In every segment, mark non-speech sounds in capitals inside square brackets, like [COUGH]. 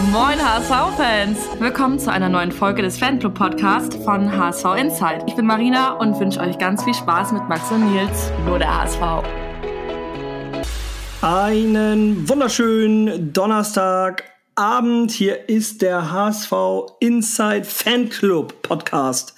Moin HSV-Fans! Willkommen zu einer neuen Folge des Fanclub-Podcasts von HSV Insight. Ich bin Marina und wünsche euch ganz viel Spaß mit Max und Nils, nur der HSV. Einen wunderschönen Donnerstagabend. Hier ist der HSV Inside Fanclub Podcast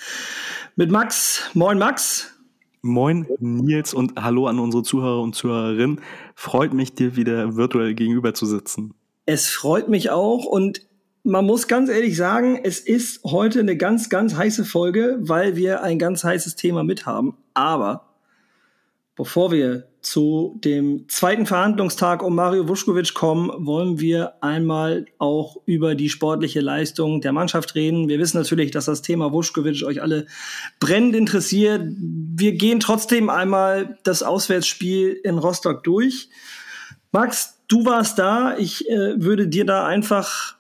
mit Max. Moin Max. Moin Nils und hallo an unsere Zuhörer und Zuhörerinnen. Freut mich, dir wieder virtuell gegenüber zu sitzen. Es freut mich auch und man muss ganz ehrlich sagen, es ist heute eine ganz, ganz heiße Folge, weil wir ein ganz heißes Thema mit haben. Aber bevor wir zu dem zweiten Verhandlungstag um Mario Vuskovic kommen, wollen wir einmal auch über die sportliche Leistung der Mannschaft reden. Wir wissen natürlich, dass das Thema Vuskovic euch alle brennend interessiert. Wir gehen trotzdem einmal das Auswärtsspiel in Rostock durch. Max, du warst da. Ich äh, würde dir da einfach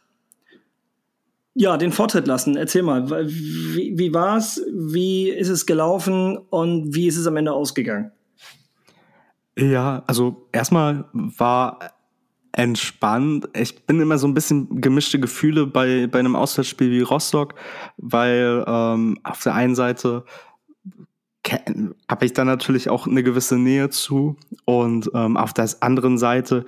ja, den Vortritt lassen. Erzähl mal, wie, wie war es, wie ist es gelaufen und wie ist es am Ende ausgegangen? Ja, also erstmal war entspannt. Ich bin immer so ein bisschen gemischte Gefühle bei, bei einem Auswärtsspiel wie Rostock, weil ähm, auf der einen Seite habe ich da natürlich auch eine gewisse Nähe zu und ähm, auf der anderen Seite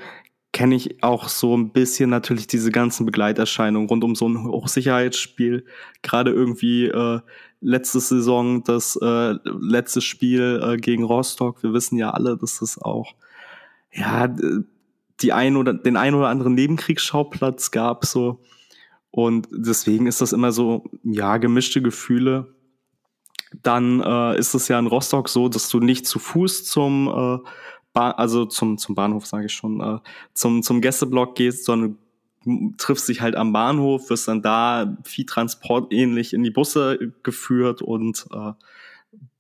kenne ich auch so ein bisschen natürlich diese ganzen Begleiterscheinungen rund um so ein Hochsicherheitsspiel. Gerade irgendwie äh, letzte Saison, das äh, letzte Spiel äh, gegen Rostock. Wir wissen ja alle, dass das auch ja die ein oder den ein oder anderen Nebenkriegsschauplatz gab so und deswegen ist das immer so ja gemischte Gefühle. Dann äh, ist es ja in Rostock so, dass du nicht zu Fuß zum äh, ba also zum, zum Bahnhof, sage ich schon, äh, zum, zum Gästeblock gehst, sondern triffst dich halt am Bahnhof, wirst dann da Viehtransport ähnlich in die Busse geführt und äh,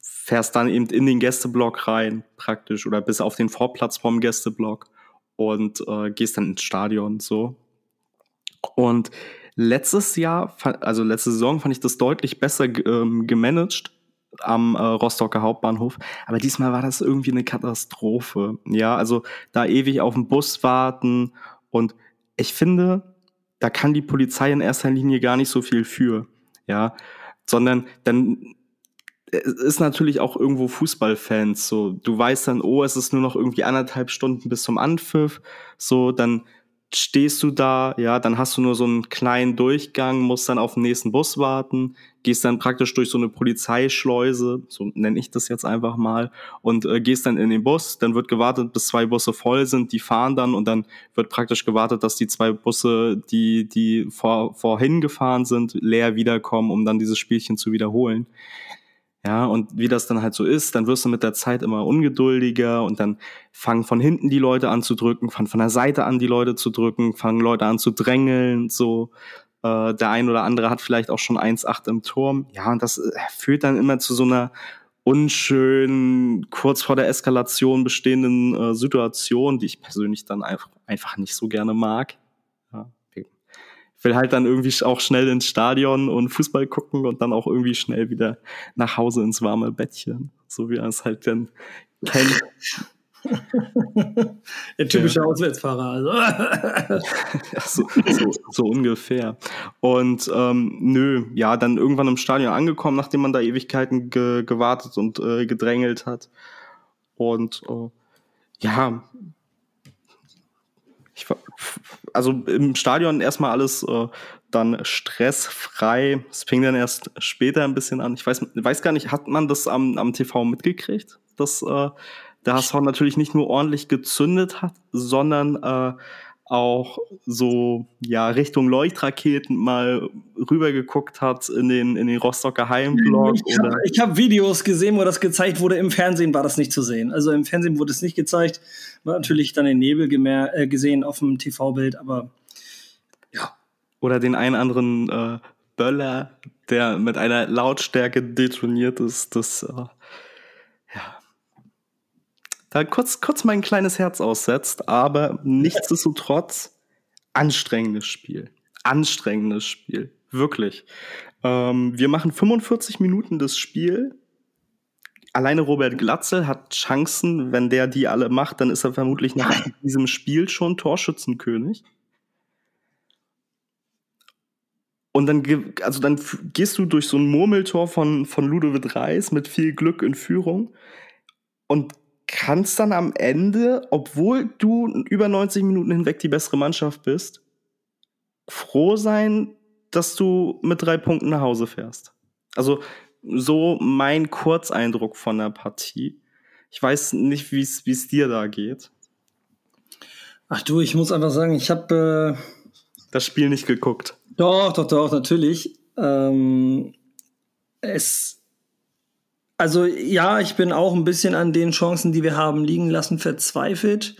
fährst dann eben in den Gästeblock rein, praktisch, oder bis auf den Vorplatz vom Gästeblock und äh, gehst dann ins Stadion so. Und letztes Jahr, also letzte Saison, fand ich das deutlich besser ähm, gemanagt, am äh, Rostocker Hauptbahnhof. Aber diesmal war das irgendwie eine Katastrophe. Ja, also da ewig auf den Bus warten. Und ich finde, da kann die Polizei in erster Linie gar nicht so viel für. Ja, sondern dann es ist natürlich auch irgendwo Fußballfans so. Du weißt dann, oh, es ist nur noch irgendwie anderthalb Stunden bis zum Anpfiff. So, dann stehst du da, ja, dann hast du nur so einen kleinen Durchgang, musst dann auf den nächsten Bus warten, gehst dann praktisch durch so eine Polizeischleuse, so nenne ich das jetzt einfach mal, und äh, gehst dann in den Bus, dann wird gewartet, bis zwei Busse voll sind, die fahren dann und dann wird praktisch gewartet, dass die zwei Busse, die, die vor, vorhin gefahren sind, leer wiederkommen, um dann dieses Spielchen zu wiederholen. Ja, und wie das dann halt so ist, dann wirst du mit der Zeit immer ungeduldiger und dann fangen von hinten die Leute an zu drücken, fangen von der Seite an die Leute zu drücken, fangen Leute an zu drängeln, so. Äh, der ein oder andere hat vielleicht auch schon 1,8 im Turm. Ja, und das äh, führt dann immer zu so einer unschönen, kurz vor der Eskalation bestehenden äh, Situation, die ich persönlich dann einfach, einfach nicht so gerne mag will halt dann irgendwie auch schnell ins Stadion und Fußball gucken und dann auch irgendwie schnell wieder nach Hause ins warme Bettchen. So wie er es halt dann kennt. [LAUGHS] Der typische ja. Auswärtsfahrer, also. [LAUGHS] ja, so, so, so, ungefähr. Und ähm, nö, ja, dann irgendwann im Stadion angekommen, nachdem man da Ewigkeiten ge gewartet und äh, gedrängelt hat. Und äh, ja, ich also im Stadion erstmal alles äh, dann stressfrei. Es fing dann erst später ein bisschen an. Ich weiß, weiß gar nicht, hat man das am, am TV mitgekriegt, dass äh, der HSV natürlich nicht nur ordentlich gezündet hat, sondern äh, auch so ja Richtung Leuchtraketen mal rübergeguckt hat in den in den Rostocker Heimblock. Ich habe hab Videos gesehen, wo das gezeigt wurde. Im Fernsehen war das nicht zu sehen. Also im Fernsehen wurde es nicht gezeigt. Hat natürlich dann den Nebel äh, gesehen auf dem TV-Bild, aber ja. Oder den einen anderen äh, Böller, der mit einer Lautstärke detoniert ist. Das äh, da kurz, kurz mein kleines Herz aussetzt, aber nichtsdestotrotz anstrengendes Spiel. Anstrengendes Spiel. Wirklich. Ähm, wir machen 45 Minuten das Spiel. Alleine Robert Glatzel hat Chancen, wenn der die alle macht, dann ist er vermutlich nach [LAUGHS] diesem Spiel schon Torschützenkönig. Und dann, also dann gehst du durch so ein Murmeltor von, von Ludovic Reis mit viel Glück in Führung und kannst dann am Ende, obwohl du über 90 Minuten hinweg die bessere Mannschaft bist, froh sein, dass du mit drei Punkten nach Hause fährst. Also so mein Kurzeindruck von der Partie. Ich weiß nicht, wie es dir da geht. Ach du, ich muss einfach sagen, ich habe äh, das Spiel nicht geguckt. Doch, doch, doch, natürlich. Ähm, es, also ja, ich bin auch ein bisschen an den Chancen, die wir haben liegen lassen, verzweifelt.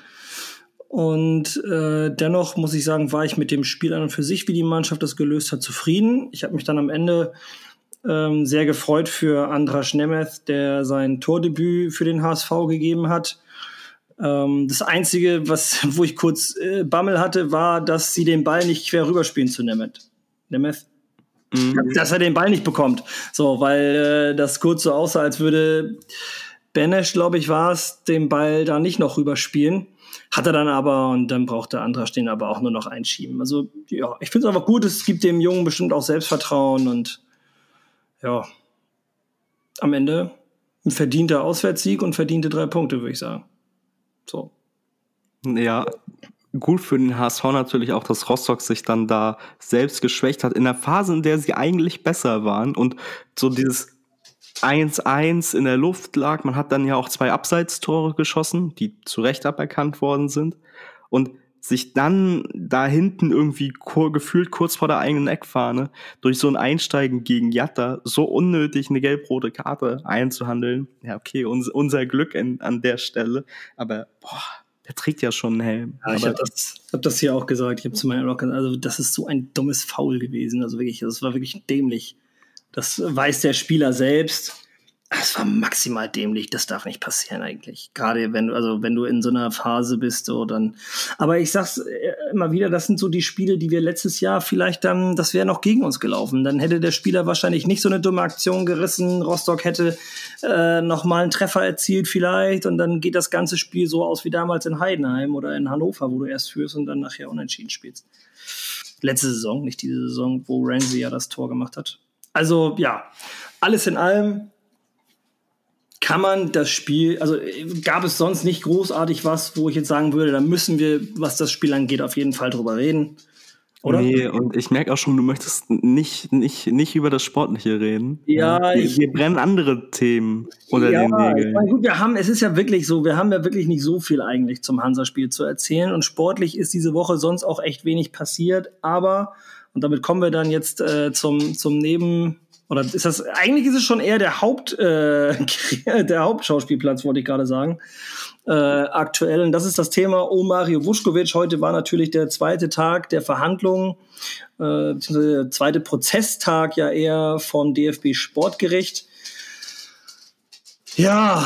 Und äh, dennoch muss ich sagen, war ich mit dem Spiel an und für sich, wie die Mannschaft das gelöst hat, zufrieden. Ich habe mich dann am Ende ähm, sehr gefreut für Andras Nemeth, der sein Tordebüt für den HSV gegeben hat. Ähm, das Einzige, was, wo ich kurz äh, Bammel hatte, war, dass sie den Ball nicht quer rüberspielen zu Nemeth. Nemeth? Mhm. Dass er den Ball nicht bekommt. So, weil äh, das kurz so aussah, als würde Benesch, glaube ich, war es, den Ball da nicht noch rüberspielen. Hat er dann aber und dann brauchte Andras den aber auch nur noch einschieben. Also, ja, ich finde es einfach gut, es gibt dem Jungen bestimmt auch Selbstvertrauen und ja, am Ende ein verdienter Auswärtssieg und verdiente drei Punkte, würde ich sagen. So. Ja, gut für den HSV natürlich auch, dass Rostock sich dann da selbst geschwächt hat in der Phase, in der sie eigentlich besser waren und so dieses 1-1 in der Luft lag. Man hat dann ja auch zwei Abseitstore geschossen, die zu Recht aberkannt worden sind. Und sich dann da hinten irgendwie gefühlt kurz vor der eigenen Eckfahne durch so ein Einsteigen gegen Jatta so unnötig eine gelb-rote Karte einzuhandeln. Ja, okay, uns, unser Glück in, an der Stelle. Aber boah, der trägt ja schon einen Helm. Ja, ich habe das, hab das hier auch gesagt. Ich habe zu meinen Rockern, also das ist so ein dummes Foul gewesen. Also wirklich, das war wirklich dämlich. Das weiß der Spieler selbst. Das war maximal dämlich, das darf nicht passieren eigentlich. Gerade wenn du, also wenn du in so einer Phase bist, so dann. Aber ich sag's äh, immer wieder, das sind so die Spiele, die wir letztes Jahr vielleicht dann, das wäre noch gegen uns gelaufen. Dann hätte der Spieler wahrscheinlich nicht so eine dumme Aktion gerissen. Rostock hätte äh, nochmal einen Treffer erzielt vielleicht und dann geht das ganze Spiel so aus wie damals in Heidenheim oder in Hannover, wo du erst führst und dann nachher unentschieden spielst. Letzte Saison, nicht diese Saison, wo Ramsey ja das Tor gemacht hat. Also ja, alles in allem kann man das Spiel, also gab es sonst nicht großartig was, wo ich jetzt sagen würde, da müssen wir, was das Spiel angeht, auf jeden Fall drüber reden. Oder? Nee, und ich merke auch schon, du möchtest nicht, nicht, nicht über das Sportliche reden. Ja, wir, ich, wir brennen andere Themen unter ja, den Nägeln. Ich meine, gut, wir haben, es ist ja wirklich so, wir haben ja wirklich nicht so viel eigentlich zum Hansa-Spiel zu erzählen und sportlich ist diese Woche sonst auch echt wenig passiert, aber, und damit kommen wir dann jetzt äh, zum, zum Neben, oder ist das, eigentlich ist es schon eher der Haupt, äh, [LAUGHS] der Hauptschauspielplatz, wollte ich gerade sagen, äh, aktuell. Und das ist das Thema Oh Mario Vuskovic. Heute war natürlich der zweite Tag der Verhandlungen, äh, beziehungsweise der zweite Prozesstag ja eher vom DFB Sportgericht. Ja,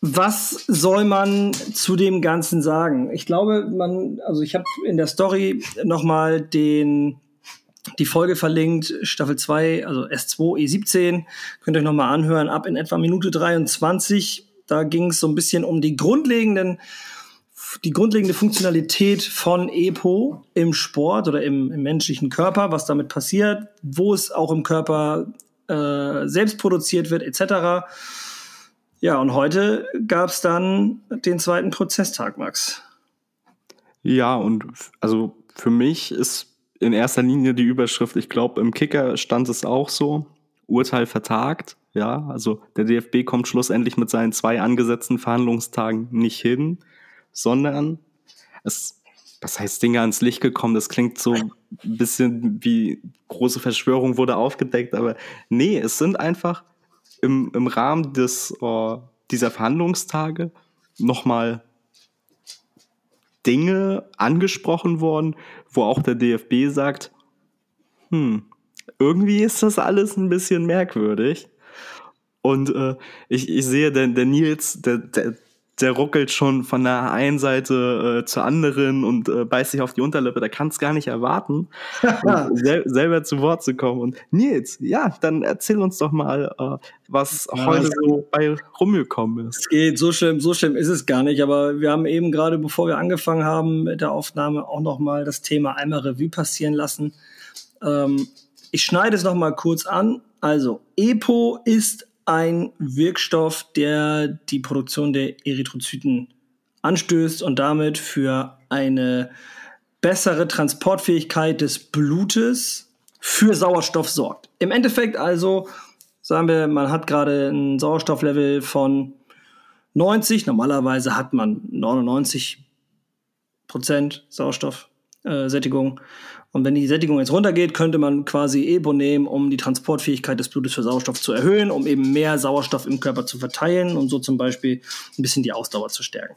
was soll man zu dem Ganzen sagen? Ich glaube, man, also ich habe in der Story nochmal den die Folge verlinkt, Staffel 2, also S2, E17. Könnt ihr euch nochmal anhören, ab in etwa Minute 23. Da ging es so ein bisschen um die grundlegenden, die grundlegende Funktionalität von EPO im Sport oder im, im menschlichen Körper, was damit passiert, wo es auch im Körper äh, selbst produziert wird, etc. Ja, und heute gab es dann den zweiten Prozesstag, Max. Ja, und also für mich ist in erster Linie die Überschrift, ich glaube, im Kicker stand es auch so, Urteil vertagt. Ja, also der DFB kommt schlussendlich mit seinen zwei angesetzten Verhandlungstagen nicht hin, sondern es, was heißt Dinge ans Licht gekommen? Das klingt so ein bisschen wie große Verschwörung wurde aufgedeckt, aber nee, es sind einfach im, im Rahmen des, uh, dieser Verhandlungstage nochmal Dinge angesprochen worden, wo auch der DFB sagt, hm, irgendwie ist das alles ein bisschen merkwürdig. Und äh, ich, ich sehe, der, der Nils, der, der, der ruckelt schon von der einen Seite äh, zur anderen und äh, beißt sich auf die Unterlippe. Da kann es gar nicht erwarten, [LAUGHS] sel selber zu Wort zu kommen. Und Nils, ja, dann erzähl uns doch mal, äh, was ja, heute so bei rumgekommen ist. Es geht so schlimm, so schlimm ist es gar nicht. Aber wir haben eben gerade, bevor wir angefangen haben mit der Aufnahme, auch noch mal das Thema einmal Revue passieren lassen. Ähm, ich schneide es noch mal kurz an. Also EPO ist ein Wirkstoff, der die Produktion der Erythrozyten anstößt und damit für eine bessere Transportfähigkeit des Blutes für Sauerstoff sorgt. Im Endeffekt also, sagen wir, man hat gerade ein Sauerstofflevel von 90, normalerweise hat man 99 Prozent Sauerstoffsättigung. Und wenn die Sättigung jetzt runtergeht, könnte man quasi EPO nehmen, um die Transportfähigkeit des Blutes für Sauerstoff zu erhöhen, um eben mehr Sauerstoff im Körper zu verteilen und so zum Beispiel ein bisschen die Ausdauer zu stärken.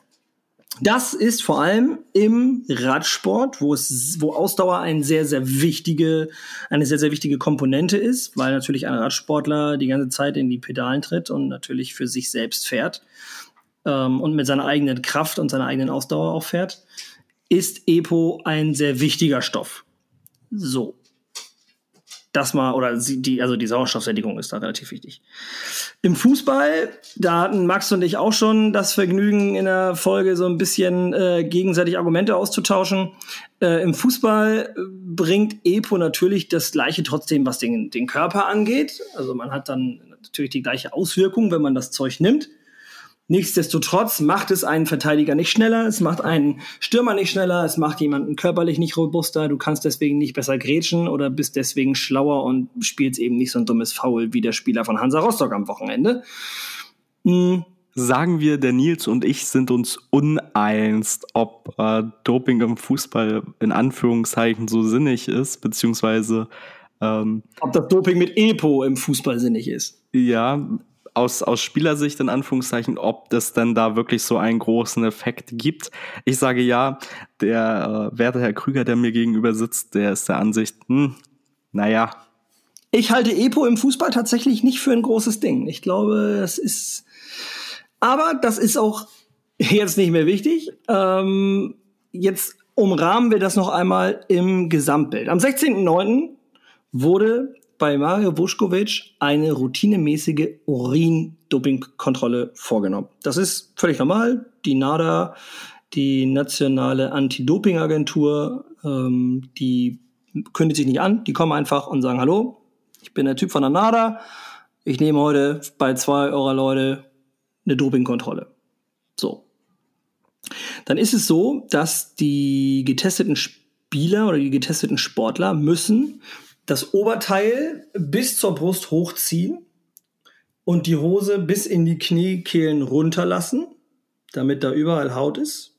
Das ist vor allem im Radsport, wo es, wo Ausdauer ein sehr, sehr wichtige, eine sehr, sehr wichtige Komponente ist, weil natürlich ein Radsportler die ganze Zeit in die Pedalen tritt und natürlich für sich selbst fährt ähm, und mit seiner eigenen Kraft und seiner eigenen Ausdauer auch fährt, ist EPO ein sehr wichtiger Stoff. So. Das mal, oder die, also die Sauerstoffsättigung ist da relativ wichtig. Im Fußball, da hatten Max und ich auch schon das Vergnügen, in der Folge so ein bisschen äh, gegenseitig Argumente auszutauschen. Äh, Im Fußball bringt EPO natürlich das Gleiche trotzdem, was den, den Körper angeht. Also man hat dann natürlich die gleiche Auswirkung, wenn man das Zeug nimmt. Nichtsdestotrotz macht es einen Verteidiger nicht schneller, es macht einen Stürmer nicht schneller, es macht jemanden körperlich nicht robuster, du kannst deswegen nicht besser grätschen oder bist deswegen schlauer und spielst eben nicht so ein dummes Foul wie der Spieler von Hansa Rostock am Wochenende. Mhm. Sagen wir, der Nils und ich sind uns uneins, ob äh, Doping im Fußball in Anführungszeichen so sinnig ist, beziehungsweise ähm, ob das Doping mit EPO im Fußball sinnig ist. Ja, aus, aus Spielersicht in Anführungszeichen, ob das dann da wirklich so einen großen Effekt gibt. Ich sage ja, der äh, werte Herr Krüger, der mir gegenüber sitzt, der ist der Ansicht, hm, naja. Ich halte Epo im Fußball tatsächlich nicht für ein großes Ding. Ich glaube, das ist, aber das ist auch jetzt nicht mehr wichtig. Ähm, jetzt umrahmen wir das noch einmal im Gesamtbild. Am 16.09. wurde bei Mario Vuskovic eine routinemäßige Urin-Doping-Kontrolle vorgenommen. Das ist völlig normal. Die NADA, die nationale Anti-Doping-Agentur, ähm, die kündigt sich nicht an. Die kommen einfach und sagen, hallo, ich bin der Typ von der NADA. Ich nehme heute bei zwei eurer Leute eine Dopingkontrolle. So. Dann ist es so, dass die getesteten Spieler oder die getesteten Sportler müssen das Oberteil bis zur Brust hochziehen und die Hose bis in die Kniekehlen runterlassen, damit da überall Haut ist.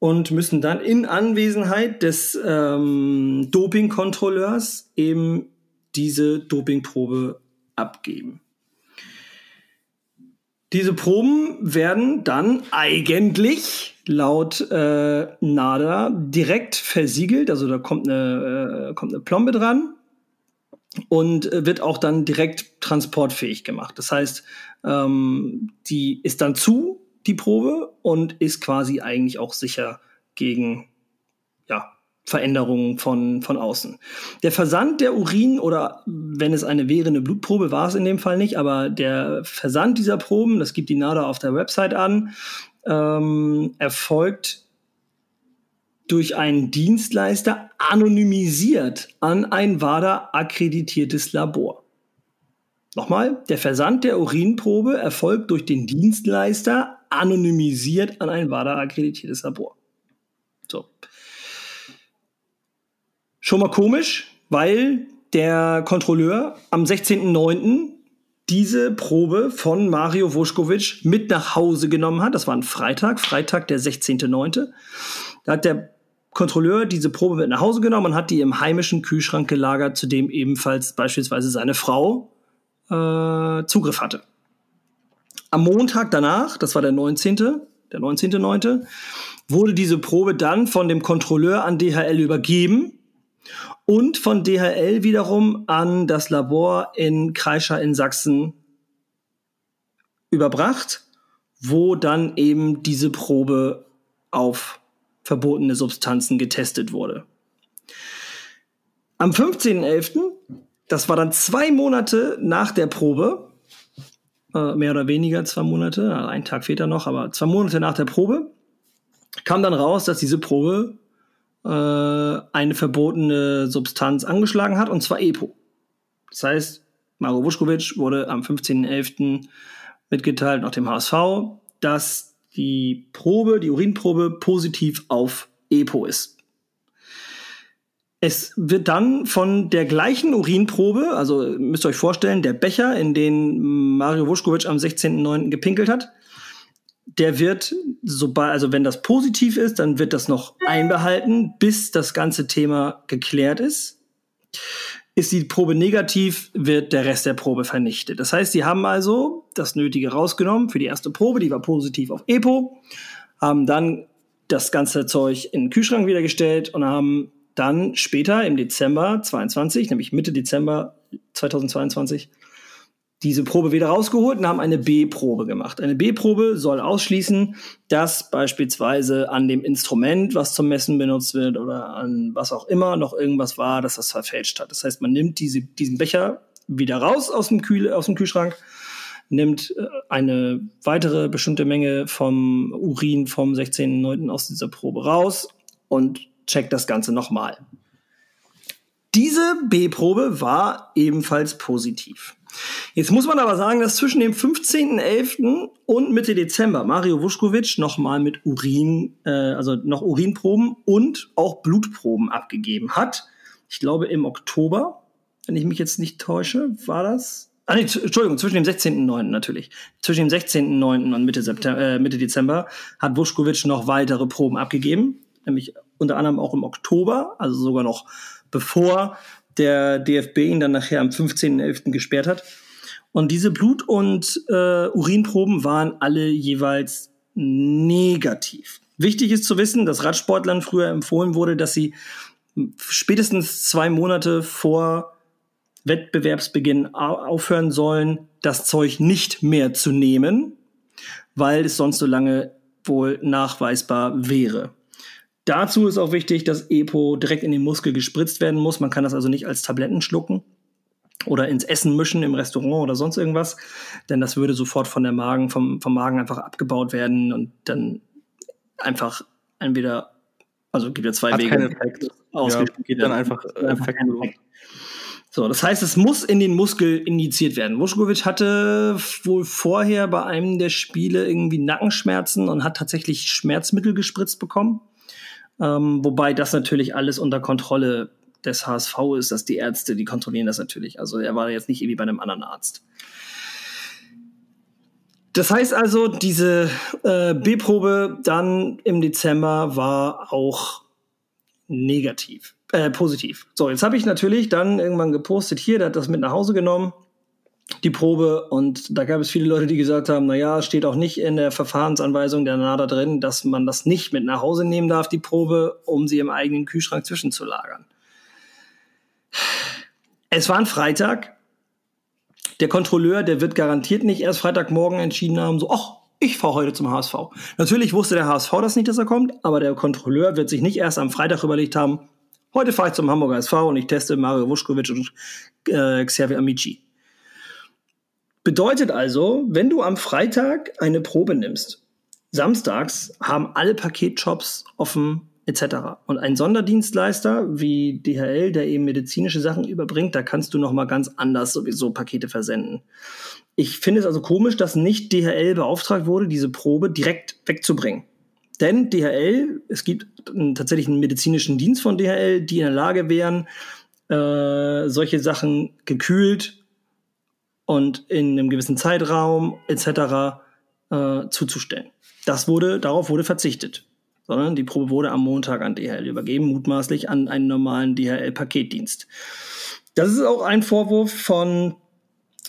Und müssen dann in Anwesenheit des ähm, Dopingkontrolleurs eben diese Dopingprobe abgeben. Diese Proben werden dann eigentlich laut äh, NADA direkt versiegelt, also da kommt eine, äh, kommt eine Plombe dran und äh, wird auch dann direkt transportfähig gemacht. Das heißt, ähm, die ist dann zu, die Probe, und ist quasi eigentlich auch sicher gegen Veränderungen von, von außen. Der Versand der Urin oder wenn es eine wäre, eine Blutprobe war es in dem Fall nicht, aber der Versand dieser Proben, das gibt die NADA auf der Website an, ähm, erfolgt durch einen Dienstleister anonymisiert an ein WADA akkreditiertes Labor. Nochmal, der Versand der Urinprobe erfolgt durch den Dienstleister anonymisiert an ein WADA akkreditiertes Labor. So. Schon mal komisch, weil der Kontrolleur am 16.09. diese Probe von Mario Vuskovic mit nach Hause genommen hat. Das war ein Freitag, Freitag der 16.09. Da hat der Kontrolleur diese Probe mit nach Hause genommen und hat die im heimischen Kühlschrank gelagert, zu dem ebenfalls beispielsweise seine Frau äh, Zugriff hatte. Am Montag danach, das war der 19., der 19.9., wurde diese Probe dann von dem Kontrolleur an DHL übergeben und von DHL wiederum an das Labor in Kreischer in Sachsen überbracht, wo dann eben diese Probe auf verbotene Substanzen getestet wurde. Am 15.11., das war dann zwei Monate nach der Probe, äh, mehr oder weniger zwei Monate, also einen Tag später noch, aber zwei Monate nach der Probe, kam dann raus, dass diese Probe äh, eine verbotene Substanz angeschlagen hat, und zwar EPO. Das heißt, Maro Vuskovic wurde am 15.11. mitgeteilt nach dem HSV, dass die Probe, die Urinprobe positiv auf EPO ist. Es wird dann von der gleichen Urinprobe, also müsst ihr euch vorstellen, der Becher, in den Mario Vuskovic am 16.09. gepinkelt hat, der wird, sobald, also wenn das positiv ist, dann wird das noch einbehalten, bis das ganze Thema geklärt ist. Ist die Probe negativ, wird der Rest der Probe vernichtet. Das heißt, sie haben also das Nötige rausgenommen für die erste Probe, die war positiv auf EPO, haben dann das ganze Zeug in den Kühlschrank wieder gestellt und haben dann später im Dezember 22, nämlich Mitte Dezember 2022, diese Probe wieder rausgeholt und haben eine B-Probe gemacht. Eine B-Probe soll ausschließen, dass beispielsweise an dem Instrument, was zum Messen benutzt wird oder an was auch immer noch irgendwas war, dass das verfälscht hat. Das heißt, man nimmt diese, diesen Becher wieder raus aus dem, Kühl, aus dem Kühlschrank, nimmt äh, eine weitere bestimmte Menge vom Urin vom 16.09. aus dieser Probe raus und checkt das Ganze nochmal. Diese B-Probe war ebenfalls positiv. Jetzt muss man aber sagen, dass zwischen dem 15.11. und Mitte Dezember Mario Vuskovic nochmal mit Urin, äh, also noch Urinproben und auch Blutproben abgegeben hat. Ich glaube im Oktober, wenn ich mich jetzt nicht täusche, war das? Ah, nee, Entschuldigung, zwischen dem 16.09. natürlich. Zwischen dem 16.09. und Mitte, September, äh, Mitte Dezember hat Vuskovic noch weitere Proben abgegeben, nämlich unter anderem auch im Oktober, also sogar noch bevor der DFB ihn dann nachher am 15.11. gesperrt hat. Und diese Blut- und äh, Urinproben waren alle jeweils negativ. Wichtig ist zu wissen, dass Radsportlern früher empfohlen wurde, dass sie spätestens zwei Monate vor Wettbewerbsbeginn aufhören sollen, das Zeug nicht mehr zu nehmen, weil es sonst so lange wohl nachweisbar wäre. Dazu ist auch wichtig, dass EPO direkt in den Muskel gespritzt werden muss. Man kann das also nicht als Tabletten schlucken oder ins Essen mischen im Restaurant oder sonst irgendwas, denn das würde sofort von der Magen, vom, vom Magen einfach abgebaut werden und dann einfach entweder, also gibt ja zwei Hat Wege. Effekt. Ja, geht dann einfach Effekt. Effekt. So, das heißt, es muss in den Muskel injiziert werden. Vuskovic hatte wohl vorher bei einem der Spiele irgendwie Nackenschmerzen und hat tatsächlich Schmerzmittel gespritzt bekommen. Ähm, wobei das natürlich alles unter Kontrolle des HSV ist, dass die Ärzte, die kontrollieren das natürlich. Also er war jetzt nicht irgendwie bei einem anderen Arzt. Das heißt also, diese äh, B-Probe dann im Dezember war auch negativ, äh, positiv. So, jetzt habe ich natürlich dann irgendwann gepostet, hier, der hat das mit nach Hause genommen die Probe und da gab es viele Leute, die gesagt haben, na ja, steht auch nicht in der Verfahrensanweisung der NADA drin, dass man das nicht mit nach Hause nehmen darf, die Probe, um sie im eigenen Kühlschrank zwischenzulagern. Es war ein Freitag. Der Kontrolleur, der wird garantiert nicht erst Freitagmorgen entschieden haben, so, ach, ich fahre heute zum HSV. Natürlich wusste der HSV das nicht, dass er kommt, aber der Kontrolleur wird sich nicht erst am Freitag überlegt haben, heute fahre ich zum Hamburger SV und ich teste Mario Vuskovic und äh, Xavier Amici. Bedeutet also, wenn du am Freitag eine Probe nimmst, samstags haben alle Paketshops offen etc. Und ein Sonderdienstleister wie DHL, der eben medizinische Sachen überbringt, da kannst du noch mal ganz anders sowieso Pakete versenden. Ich finde es also komisch, dass nicht DHL beauftragt wurde, diese Probe direkt wegzubringen. Denn DHL, es gibt tatsächlich einen medizinischen Dienst von DHL, die in der Lage wären, äh, solche Sachen gekühlt und in einem gewissen Zeitraum etc. Äh, zuzustellen. Das wurde, darauf wurde verzichtet. Sondern die Probe wurde am Montag an DHL übergeben, mutmaßlich an einen normalen DHL-Paketdienst. Das ist auch ein Vorwurf von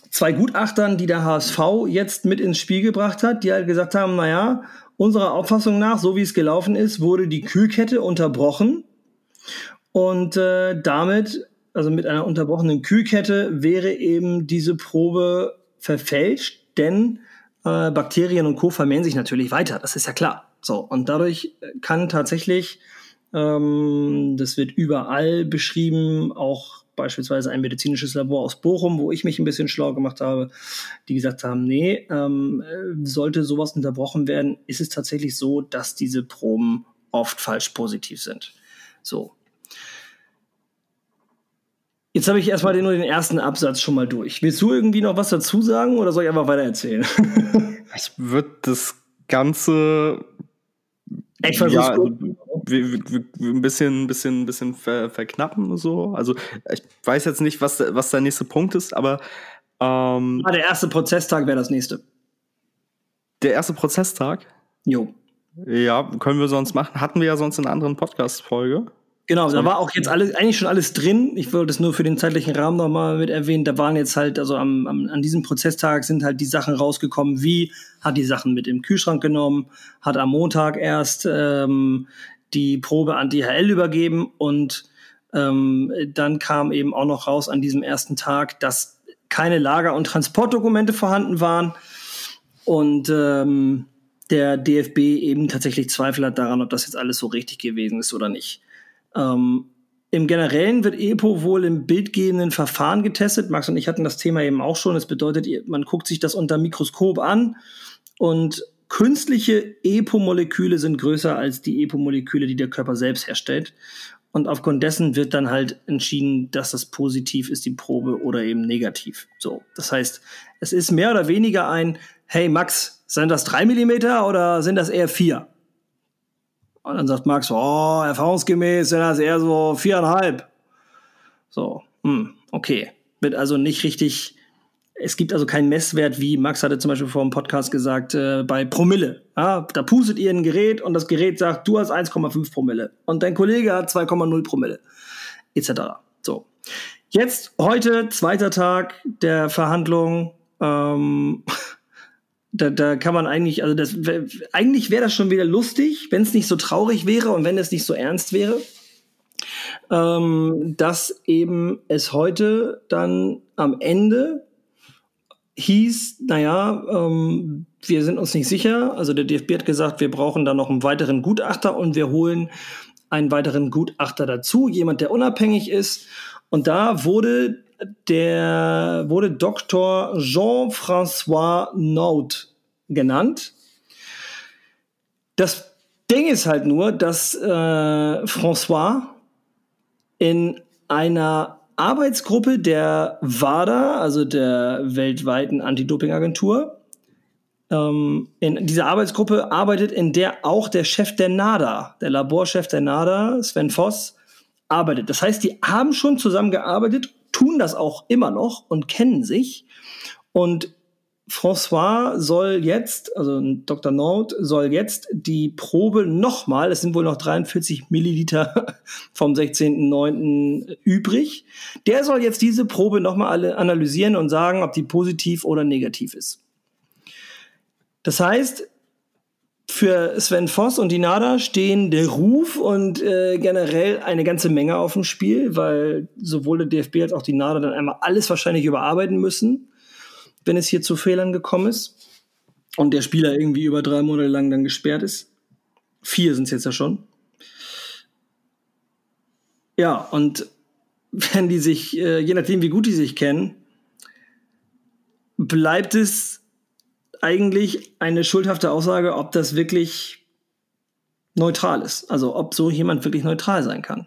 zwei Gutachtern, die der HSV jetzt mit ins Spiel gebracht hat, die halt gesagt haben, naja, unserer Auffassung nach, so wie es gelaufen ist, wurde die Kühlkette unterbrochen und äh, damit also mit einer unterbrochenen Kühlkette, wäre eben diese Probe verfälscht, denn Äh, Bakterien und Co. vermehren sich natürlich weiter, das ist ja klar. So, und dadurch kann tatsächlich, ähm, das wird überall beschrieben, auch beispielsweise ein medizinisches Labor aus Bochum, wo ich mich ein bisschen schlau gemacht habe, die gesagt haben, nee, ähm, sollte sowas unterbrochen werden, ist es tatsächlich so, dass diese Proben oft falsch positiv sind. So. Jetzt habe ich erstmal nur den ersten Absatz schon mal durch. Willst du irgendwie noch was dazu sagen oder soll ich einfach weiter erzählen? [LAUGHS] ich würde das Ganze ich versuche ja, ein bisschen, bisschen, bisschen ver, verknappen so. Also ich weiß jetzt nicht, was, was der nächste Punkt ist, aber ähm, ah, der erste Prozesstag wäre das nächste. Der erste Prozesstag? Jo. Ja, können wir sonst machen. Hatten wir ja sonst in einer anderen Podcast-Folge. Genau, da war auch jetzt alles, eigentlich schon alles drin. Ich wollte es nur für den zeitlichen Rahmen nochmal mit erwähnen. Da waren jetzt halt, also am, am, an diesem Prozesstag sind halt die Sachen rausgekommen, wie hat die Sachen mit im Kühlschrank genommen, hat am Montag erst ähm, die Probe an DHL übergeben und ähm, dann kam eben auch noch raus an diesem ersten Tag, dass keine Lager- und Transportdokumente vorhanden waren und ähm, der DFB eben tatsächlich Zweifel hat daran, ob das jetzt alles so richtig gewesen ist oder nicht. Ähm, Im Generellen wird EPO wohl im bildgebenden Verfahren getestet. Max und ich hatten das Thema eben auch schon. Das bedeutet, man guckt sich das unter Mikroskop an und künstliche EPO-Moleküle sind größer als die EPO-Moleküle, die der Körper selbst herstellt. Und aufgrund dessen wird dann halt entschieden, dass das positiv ist, die Probe, oder eben negativ. So. Das heißt, es ist mehr oder weniger ein, hey Max, sind das drei Millimeter oder sind das eher vier? Und dann sagt Max, oh, erfahrungsgemäß sind das eher so viereinhalb. So, hm, okay. Wird also nicht richtig, es gibt also keinen Messwert, wie Max hatte zum Beispiel vor dem Podcast gesagt, äh, bei Promille. Ja, da pustet ihr ein Gerät und das Gerät sagt, du hast 1,5 Promille und dein Kollege hat 2,0 Promille, etc. So. Jetzt, heute, zweiter Tag der Verhandlung. Ähm, [LAUGHS] da, da kann man eigentlich, also das eigentlich wäre das schon wieder lustig, wenn es nicht so traurig wäre und wenn es nicht so ernst wäre, ähm, dass eben es heute dann am Ende hieß, naja, ähm, wir sind uns nicht sicher. Also der DFB hat gesagt, wir brauchen da noch einen weiteren Gutachter und wir holen einen weiteren Gutachter dazu, jemand, der unabhängig ist. Und da wurde der wurde Dr. Jean-François Naut genannt. Das Ding ist halt nur, dass äh, François in einer Arbeitsgruppe der WADA, also der weltweiten Anti-Doping-Agentur, ähm, in dieser Arbeitsgruppe arbeitet, in der auch der Chef der NADA, der Laborchef der NADA, Sven Voss, arbeitet. Das heißt, die haben schon zusammengearbeitet tun das auch immer noch und kennen sich. Und François soll jetzt, also Dr. Nord, soll jetzt die Probe nochmal, es sind wohl noch 43 Milliliter [LAUGHS] vom 16.09. übrig, der soll jetzt diese Probe nochmal alle analysieren und sagen, ob die positiv oder negativ ist. Das heißt, für Sven Voss und die Nada stehen der Ruf und äh, generell eine ganze Menge auf dem Spiel, weil sowohl der DFB als auch die Nada dann einmal alles wahrscheinlich überarbeiten müssen, wenn es hier zu Fehlern gekommen ist und der Spieler irgendwie über drei Monate lang dann gesperrt ist. Vier sind es jetzt ja schon. Ja, und [LAUGHS] wenn die sich, äh, je nachdem wie gut die sich kennen, bleibt es eigentlich eine schuldhafte Aussage, ob das wirklich neutral ist. Also ob so jemand wirklich neutral sein kann.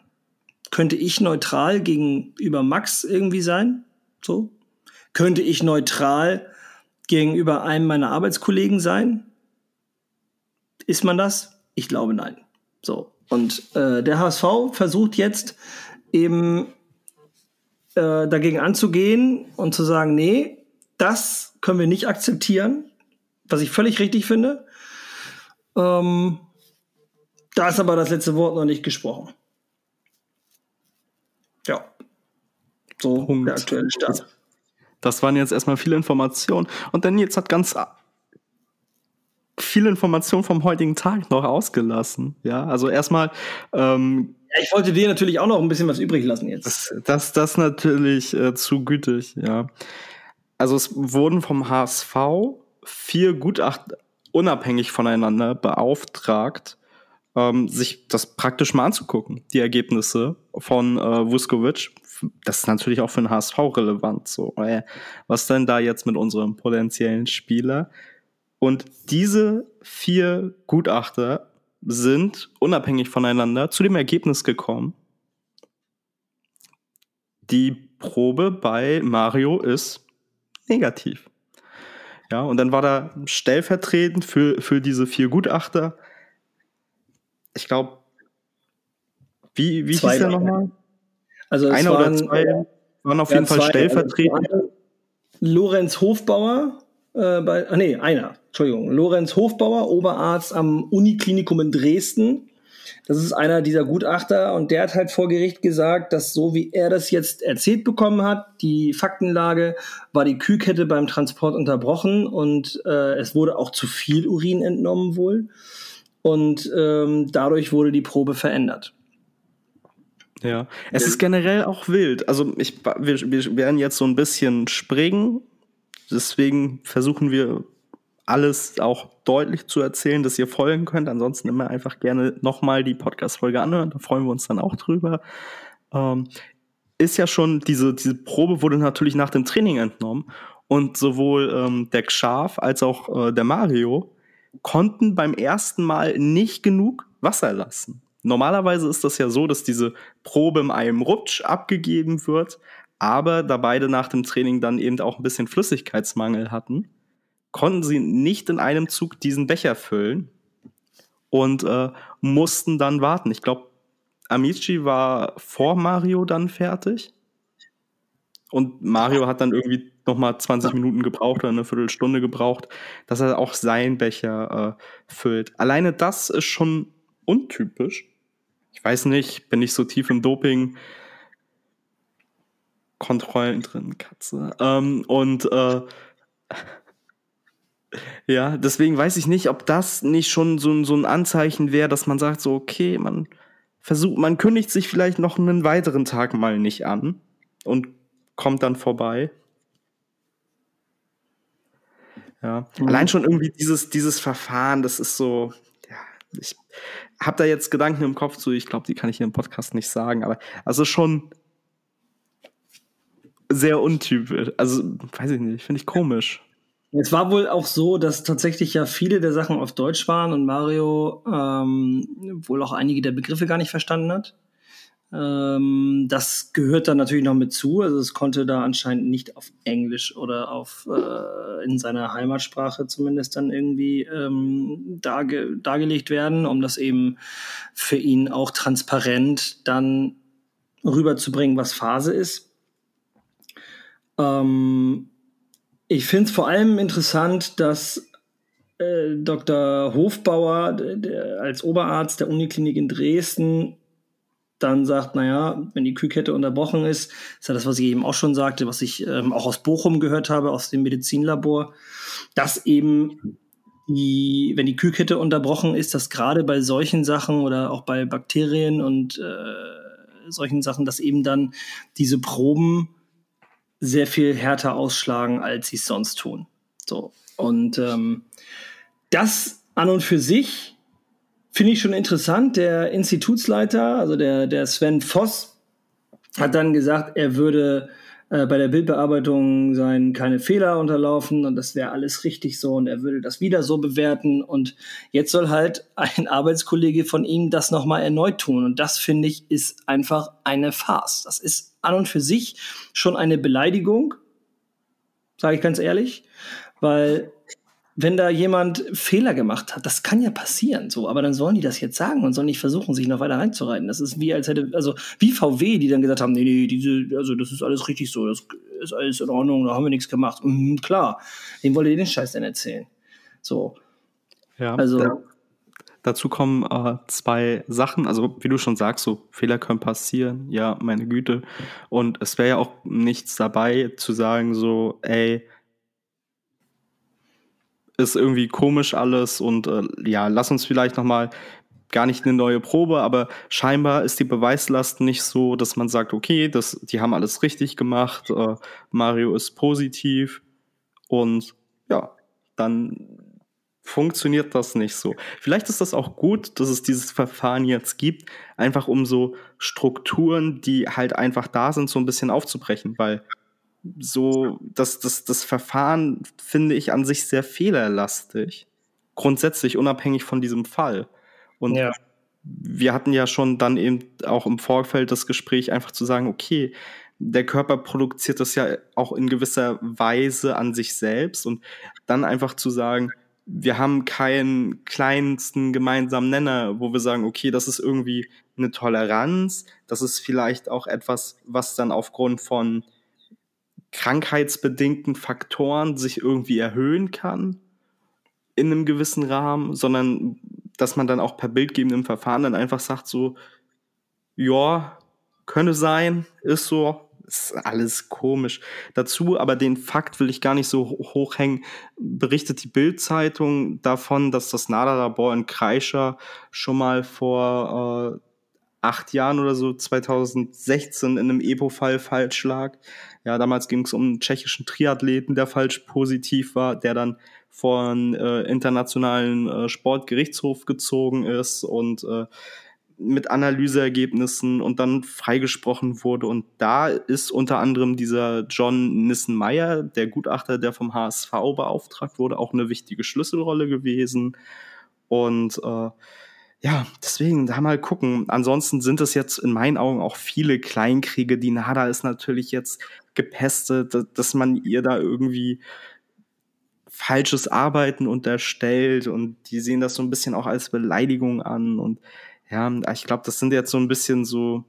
Könnte ich neutral gegenüber Max irgendwie sein? So? Könnte ich neutral gegenüber einem meiner Arbeitskollegen sein? Ist man das? Ich glaube nein. So. Und äh, der HSV versucht jetzt eben äh, dagegen anzugehen und zu sagen, nee, das können wir nicht akzeptieren was ich völlig richtig finde. Ähm, da ist aber das letzte Wort noch nicht gesprochen. Ja. So Punkt. der aktuelle Stand. Das waren jetzt erstmal viele Informationen. Und dann jetzt hat ganz viele Informationen vom heutigen Tag noch ausgelassen. Ja, also erstmal. Ähm, ja, ich wollte dir natürlich auch noch ein bisschen was übrig lassen jetzt. Das, das, das natürlich äh, zu gütig, ja. Also es wurden vom HSV vier Gutachten unabhängig voneinander beauftragt, ähm, sich das praktisch mal anzugucken, die Ergebnisse von äh, Vuskovic. Das ist natürlich auch für den HSV relevant. So, äh, was denn da jetzt mit unserem potenziellen Spieler? Und diese vier Gutachter sind unabhängig voneinander zu dem Ergebnis gekommen, die Probe bei Mario ist negativ. Ja, und dann war da stellvertretend für, für diese vier Gutachter, ich glaube, wie, wie zwei hieß der nochmal? Also Einer waren, oder zwei waren auf ja, jeden Fall zwei, stellvertretend. Also Lorenz Hofbauer, äh, bei, ah nee, einer, Entschuldigung, Lorenz Hofbauer, Oberarzt am Uniklinikum in Dresden. Das ist einer dieser Gutachter und der hat halt vor Gericht gesagt, dass so wie er das jetzt erzählt bekommen hat, die Faktenlage war die Kühlkette beim Transport unterbrochen und äh, es wurde auch zu viel Urin entnommen wohl und ähm, dadurch wurde die Probe verändert. Ja, es ist generell auch wild. Also ich, wir, wir werden jetzt so ein bisschen springen, deswegen versuchen wir alles auch deutlich zu erzählen, dass ihr folgen könnt. Ansonsten immer einfach gerne nochmal die Podcast-Folge anhören. Da freuen wir uns dann auch drüber. Ähm, ist ja schon, diese, diese Probe wurde natürlich nach dem Training entnommen. Und sowohl ähm, der Xav als auch äh, der Mario konnten beim ersten Mal nicht genug Wasser lassen. Normalerweise ist das ja so, dass diese Probe in einem Rutsch abgegeben wird, aber da beide nach dem Training dann eben auch ein bisschen Flüssigkeitsmangel hatten, konnten sie nicht in einem Zug diesen Becher füllen und äh, mussten dann warten. Ich glaube, Amici war vor Mario dann fertig. Und Mario hat dann irgendwie nochmal 20 Minuten gebraucht oder eine Viertelstunde gebraucht, dass er auch seinen Becher äh, füllt. Alleine das ist schon untypisch. Ich weiß nicht, bin ich so tief im Doping. Kontrollen drin, Katze. Ähm, und äh, ja, deswegen weiß ich nicht, ob das nicht schon so, so ein Anzeichen wäre, dass man sagt, so, okay, man versucht, man kündigt sich vielleicht noch einen weiteren Tag mal nicht an und kommt dann vorbei. Ja. Mhm. Allein schon irgendwie dieses, dieses Verfahren, das ist so, ja, ich habe da jetzt Gedanken im Kopf zu, ich glaube, die kann ich hier im Podcast nicht sagen, aber also schon sehr untypisch. Also, weiß ich nicht, finde ich komisch. Es war wohl auch so, dass tatsächlich ja viele der Sachen auf Deutsch waren und Mario ähm, wohl auch einige der Begriffe gar nicht verstanden hat. Ähm, das gehört dann natürlich noch mit zu. Also es konnte da anscheinend nicht auf Englisch oder auf äh, in seiner Heimatsprache zumindest dann irgendwie ähm, darge dargelegt werden, um das eben für ihn auch transparent dann rüberzubringen, was Phase ist. Ähm, ich finde es vor allem interessant, dass äh, Dr. Hofbauer der, als Oberarzt der Uniklinik in Dresden dann sagt, naja, wenn die Kühlkette unterbrochen ist, ist ja das, was ich eben auch schon sagte, was ich ähm, auch aus Bochum gehört habe, aus dem Medizinlabor, dass eben die, wenn die Kühlkette unterbrochen ist, dass gerade bei solchen Sachen oder auch bei Bakterien und äh, solchen Sachen, dass eben dann diese Proben sehr viel härter ausschlagen, als sie es sonst tun. So. Und ähm, das an und für sich finde ich schon interessant. Der Institutsleiter, also der, der Sven Voss, hat dann gesagt, er würde äh, bei der Bildbearbeitung seien keine Fehler unterlaufen und das wäre alles richtig so und er würde das wieder so bewerten und jetzt soll halt ein Arbeitskollege von ihm das nochmal erneut tun und das finde ich ist einfach eine Farce. Das ist an und für sich schon eine Beleidigung, sage ich ganz ehrlich, weil wenn da jemand Fehler gemacht hat, das kann ja passieren, so, aber dann sollen die das jetzt sagen und sollen nicht versuchen, sich noch weiter reinzureiten. Das ist wie als hätte, also wie VW, die dann gesagt haben, nee, nee, diese, also das ist alles richtig so, das ist alles in Ordnung, da haben wir nichts gemacht. Mhm, klar, wem wollt ihr den Scheiß denn erzählen? So. Ja, also. Da, dazu kommen äh, zwei Sachen, also wie du schon sagst, so Fehler können passieren, ja, meine Güte. Und es wäre ja auch nichts dabei zu sagen, so, ey, ist irgendwie komisch alles und äh, ja, lass uns vielleicht noch mal gar nicht eine neue Probe, aber scheinbar ist die Beweislast nicht so, dass man sagt, okay, das, die haben alles richtig gemacht, äh, Mario ist positiv und ja, dann funktioniert das nicht so. Vielleicht ist das auch gut, dass es dieses Verfahren jetzt gibt, einfach um so Strukturen, die halt einfach da sind, so ein bisschen aufzubrechen, weil so das, das, das Verfahren finde ich an sich sehr fehlerlastig. Grundsätzlich unabhängig von diesem Fall. Und ja. wir hatten ja schon dann eben auch im Vorfeld das Gespräch einfach zu sagen, okay, der Körper produziert das ja auch in gewisser Weise an sich selbst und dann einfach zu sagen, wir haben keinen kleinsten gemeinsamen Nenner, wo wir sagen, okay, das ist irgendwie eine Toleranz, das ist vielleicht auch etwas, was dann aufgrund von krankheitsbedingten Faktoren sich irgendwie erhöhen kann in einem gewissen Rahmen, sondern dass man dann auch per bildgebendem Verfahren dann einfach sagt so, ja, könnte sein, ist so, ist alles komisch. Dazu aber den Fakt will ich gar nicht so hochhängen, berichtet die Bild-Zeitung davon, dass das NADA-Labor in Kreischer schon mal vor äh, acht Jahren oder so, 2016, in einem EPO-Fall falsch lag. Ja, damals ging es um einen tschechischen Triathleten, der falsch positiv war, der dann vor einen äh, internationalen äh, Sportgerichtshof gezogen ist und äh, mit Analyseergebnissen und dann freigesprochen wurde. Und da ist unter anderem dieser John Nissenmeyer, der Gutachter, der vom HSV beauftragt wurde, auch eine wichtige Schlüsselrolle gewesen. Und äh, ja, deswegen da mal gucken. Ansonsten sind es jetzt in meinen Augen auch viele Kleinkriege. Die Nada ist natürlich jetzt gepestet, dass man ihr da irgendwie falsches Arbeiten unterstellt und die sehen das so ein bisschen auch als Beleidigung an und ja, ich glaube, das sind jetzt so ein bisschen so,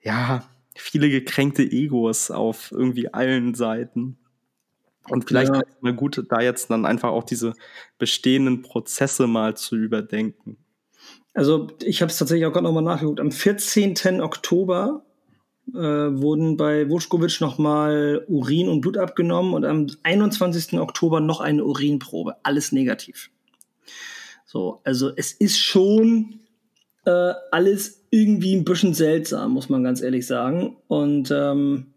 ja, viele gekränkte Egos auf irgendwie allen Seiten. Und vielleicht ja. mal gut, da jetzt dann einfach auch diese bestehenden Prozesse mal zu überdenken. Also ich habe es tatsächlich auch gerade nochmal nachgeguckt. Am 14. Oktober äh, wurden bei Wuschkowitsch nochmal Urin und Blut abgenommen und am 21. Oktober noch eine Urinprobe. Alles negativ. So, also es ist schon äh, alles irgendwie ein bisschen seltsam, muss man ganz ehrlich sagen. Und ähm,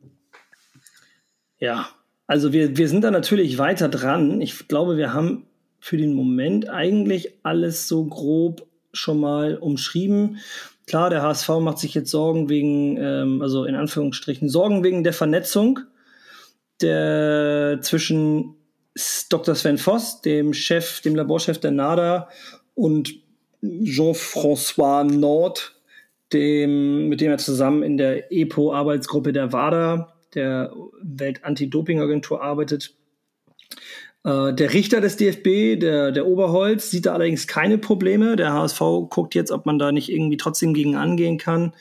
ja, also wir, wir sind da natürlich weiter dran. Ich glaube, wir haben für den Moment eigentlich alles so grob schon mal umschrieben. Klar, der HSV macht sich jetzt Sorgen wegen, ähm, also in Anführungsstrichen, Sorgen wegen der Vernetzung der zwischen Dr. Sven Voss, dem Chef, dem Laborchef der NADA und Jean-François Nord, dem, mit dem er zusammen in der EPO-Arbeitsgruppe der WADA, der Welt-Anti-Doping-Agentur, arbeitet. Äh, der Richter des DFB, der, der Oberholz, sieht da allerdings keine Probleme. Der HSV guckt jetzt, ob man da nicht irgendwie trotzdem gegen angehen kann.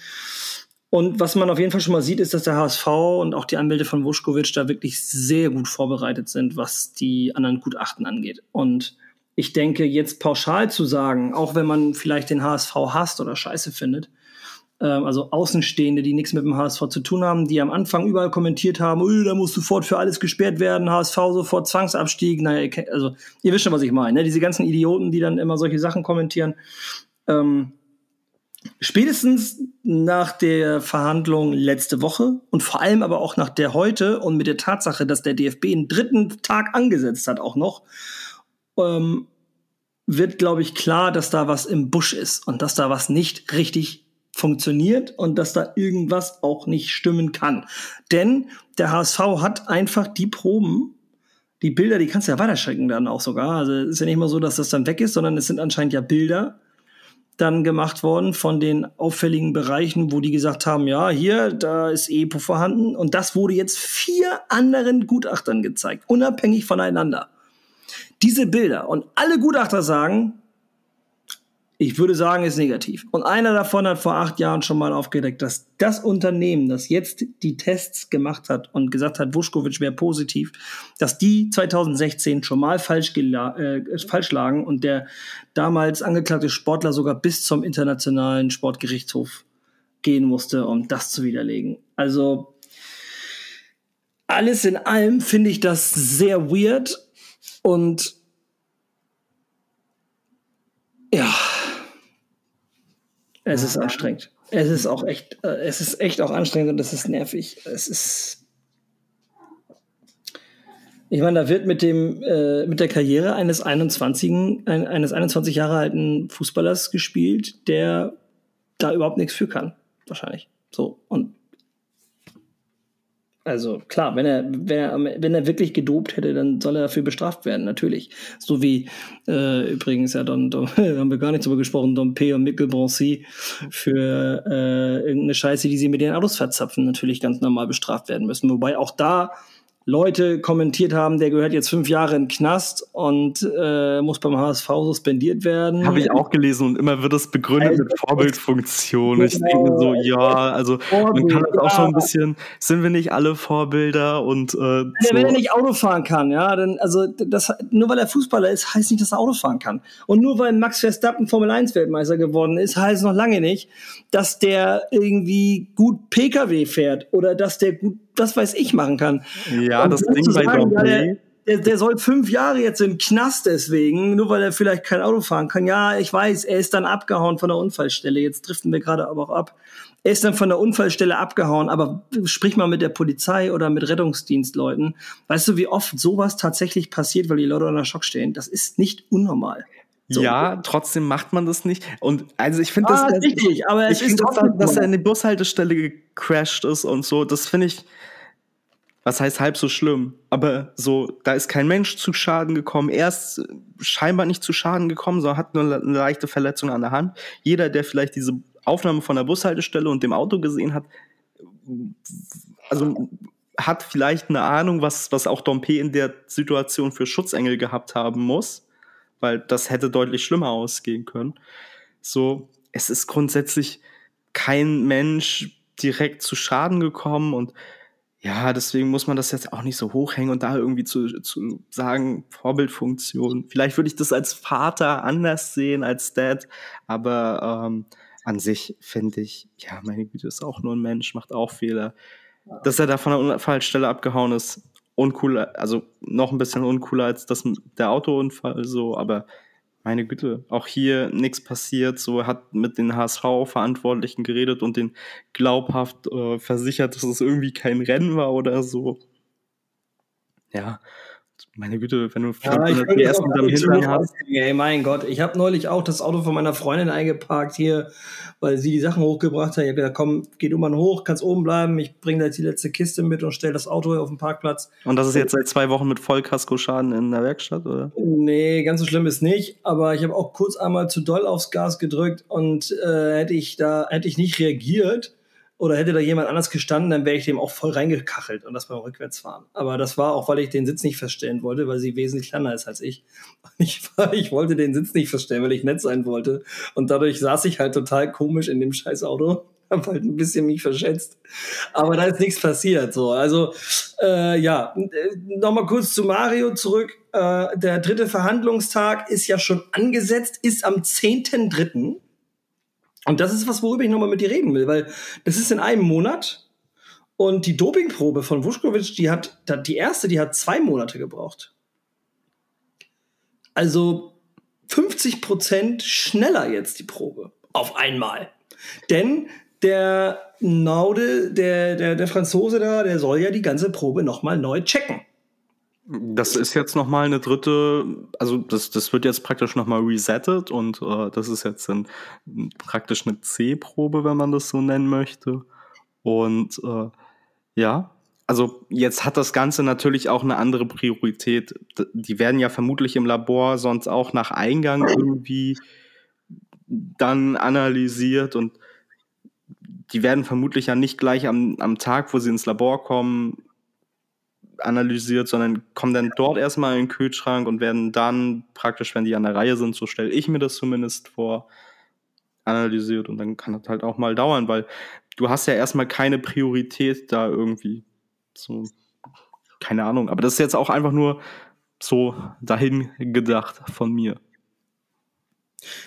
Und was man auf jeden Fall schon mal sieht, ist, dass der HSV und auch die Anwälte von Wuschkowitsch da wirklich sehr gut vorbereitet sind, was die anderen Gutachten angeht. Und ich denke, jetzt pauschal zu sagen, auch wenn man vielleicht den HSV hasst oder scheiße findet, ähm, also Außenstehende, die nichts mit dem HSV zu tun haben, die am Anfang überall kommentiert haben, oh, da muss sofort für alles gesperrt werden, HSV sofort Zwangsabstieg, naja, also ihr wisst schon, was ich meine, ne? diese ganzen Idioten, die dann immer solche Sachen kommentieren. Ähm, spätestens nach der Verhandlung letzte Woche und vor allem aber auch nach der heute und mit der Tatsache, dass der DFB einen dritten Tag angesetzt hat auch noch, ähm, wird, glaube ich, klar, dass da was im Busch ist und dass da was nicht richtig funktioniert und dass da irgendwas auch nicht stimmen kann. Denn der HSV hat einfach die Proben, die Bilder, die kannst du ja weiterschicken dann auch sogar. Also es ist ja nicht mal so, dass das dann weg ist, sondern es sind anscheinend ja Bilder dann gemacht worden von den auffälligen Bereichen, wo die gesagt haben, ja, hier, da ist EPO vorhanden. Und das wurde jetzt vier anderen Gutachtern gezeigt, unabhängig voneinander. Diese Bilder und alle Gutachter sagen, ich würde sagen, ist negativ. Und einer davon hat vor acht Jahren schon mal aufgedeckt, dass das Unternehmen, das jetzt die Tests gemacht hat und gesagt hat, Wuschkowitsch wäre positiv, dass die 2016 schon mal falsch, äh, falsch lagen und der damals angeklagte Sportler sogar bis zum internationalen Sportgerichtshof gehen musste, um das zu widerlegen. Also alles in allem finde ich das sehr weird und ja, es ist anstrengend. Es ist auch echt, äh, es ist echt auch anstrengend und es ist nervig. Es ist. Ich meine, da wird mit dem äh, mit der Karriere eines 21 ein, eines 21 Jahre alten Fußballers gespielt, der da überhaupt nichts für kann, wahrscheinlich. So und also klar, wenn er, wenn er, wenn er wirklich gedopt hätte, dann soll er dafür bestraft werden, natürlich. So wie äh, übrigens ja dann, dann [LAUGHS] haben wir gar nicht drüber gesprochen, Dompe und Mikkel Broncy für äh, irgendeine Scheiße, die sie mit den Autos verzapfen, natürlich ganz normal bestraft werden müssen. Wobei auch da Leute kommentiert haben, der gehört jetzt fünf Jahre in den Knast und äh, muss beim HSV suspendiert werden. Habe ich auch gelesen und immer wird das begründet also, mit Vorbildfunktion. Ich denke so, ja, also Vorbild, man kann das auch schon ein bisschen, sind wir nicht alle Vorbilder und äh, wenn, so. wenn er nicht Auto fahren kann, ja, dann also das nur weil er Fußballer ist, heißt nicht, dass er Auto fahren kann. Und nur weil Max Verstappen Formel 1 Weltmeister geworden ist, heißt noch lange nicht, dass der irgendwie gut PKW fährt oder dass der gut das weiß ich machen kann. Ja, und das Ding bei sagen, der, der, der soll fünf Jahre jetzt im Knast deswegen, nur weil er vielleicht kein Auto fahren kann. Ja, ich weiß, er ist dann abgehauen von der Unfallstelle. Jetzt driften wir gerade aber auch ab. Er ist dann von der Unfallstelle abgehauen, aber sprich mal mit der Polizei oder mit Rettungsdienstleuten. Weißt du, wie oft sowas tatsächlich passiert, weil die Leute unter Schock stehen? Das ist nicht unnormal. So. Ja, trotzdem macht man das nicht. Und also ich finde ah, das richtig, aber ich finde, dass, dass er in die Bushaltestelle gecrashed ist und so, das finde ich, was heißt halb so schlimm? Aber so, da ist kein Mensch zu Schaden gekommen. Er ist scheinbar nicht zu Schaden gekommen, sondern hat nur eine leichte Verletzung an der Hand. Jeder, der vielleicht diese Aufnahme von der Bushaltestelle und dem Auto gesehen hat, also hat vielleicht eine Ahnung, was, was auch Dompe in der Situation für Schutzengel gehabt haben muss, weil das hätte deutlich schlimmer ausgehen können. So, es ist grundsätzlich kein Mensch direkt zu Schaden gekommen und ja, deswegen muss man das jetzt auch nicht so hochhängen und da irgendwie zu, zu sagen, Vorbildfunktion. Vielleicht würde ich das als Vater anders sehen, als Dad, aber ähm, an sich finde ich, ja, meine Güte, ist auch nur ein Mensch, macht auch Fehler. Dass er da von der Unfallstelle abgehauen ist, uncooler, also noch ein bisschen uncooler als das, der Autounfall, so, aber meine Güte, auch hier nichts passiert. So hat mit den HSV-Verantwortlichen geredet und den glaubhaft äh, versichert, dass es irgendwie kein Rennen war oder so. Ja, meine Güte, wenn du ja, ich PS unterm Hintern hast. Ey, mein Gott, ich habe neulich auch das Auto von meiner Freundin eingeparkt hier, weil sie die Sachen hochgebracht hat. Ich habe gesagt, komm, geh du mal hoch, kannst oben bleiben. Ich bringe jetzt die letzte Kiste mit und stell das Auto auf den Parkplatz. Und das ist jetzt seit zwei Wochen mit Vollkaskoschaden in der Werkstatt, oder? Nee, ganz so schlimm ist nicht. Aber ich habe auch kurz einmal zu doll aufs Gas gedrückt und äh, hätte ich da hätte ich nicht reagiert oder hätte da jemand anders gestanden, dann wäre ich dem auch voll reingekachelt und das beim Rückwärtsfahren. Aber das war auch, weil ich den Sitz nicht verstellen wollte, weil sie wesentlich kleiner ist als ich. [LAUGHS] Ich, ich wollte den Sitz nicht verstellen, weil ich nett sein wollte. Und dadurch saß ich halt total komisch in dem scheiß Auto. [LAUGHS] Hab halt ein bisschen mich verschätzt. Aber da ist nichts passiert. So, also äh, ja, nochmal kurz zu Mario zurück. Äh, der dritte Verhandlungstag ist ja schon angesetzt, ist am 10.3. Und das ist was, worüber ich nochmal mit dir reden will, weil das ist in einem Monat. Und die Dopingprobe von Vuskovic, die hat, die erste, die hat zwei Monate gebraucht. Also 50 Prozent schneller jetzt die Probe. Auf einmal. Denn der Naude, der, der, der Franzose da, der soll ja die ganze Probe nochmal neu checken. Das ist jetzt nochmal eine dritte, also das, das wird jetzt praktisch nochmal resettet und äh, das ist jetzt dann praktisch eine C-Probe, wenn man das so nennen möchte. Und äh, ja, also jetzt hat das Ganze natürlich auch eine andere Priorität. Die werden ja vermutlich im Labor sonst auch nach Eingang irgendwie dann analysiert und die werden vermutlich ja nicht gleich am, am Tag, wo sie ins Labor kommen, analysiert, sondern kommen dann dort erstmal in den Kühlschrank und werden dann praktisch, wenn die an der Reihe sind, so stelle ich mir das zumindest vor, analysiert. Und dann kann das halt auch mal dauern, weil du hast ja erstmal keine Priorität da irgendwie. So, keine Ahnung. Aber das ist jetzt auch einfach nur so dahin gedacht von mir.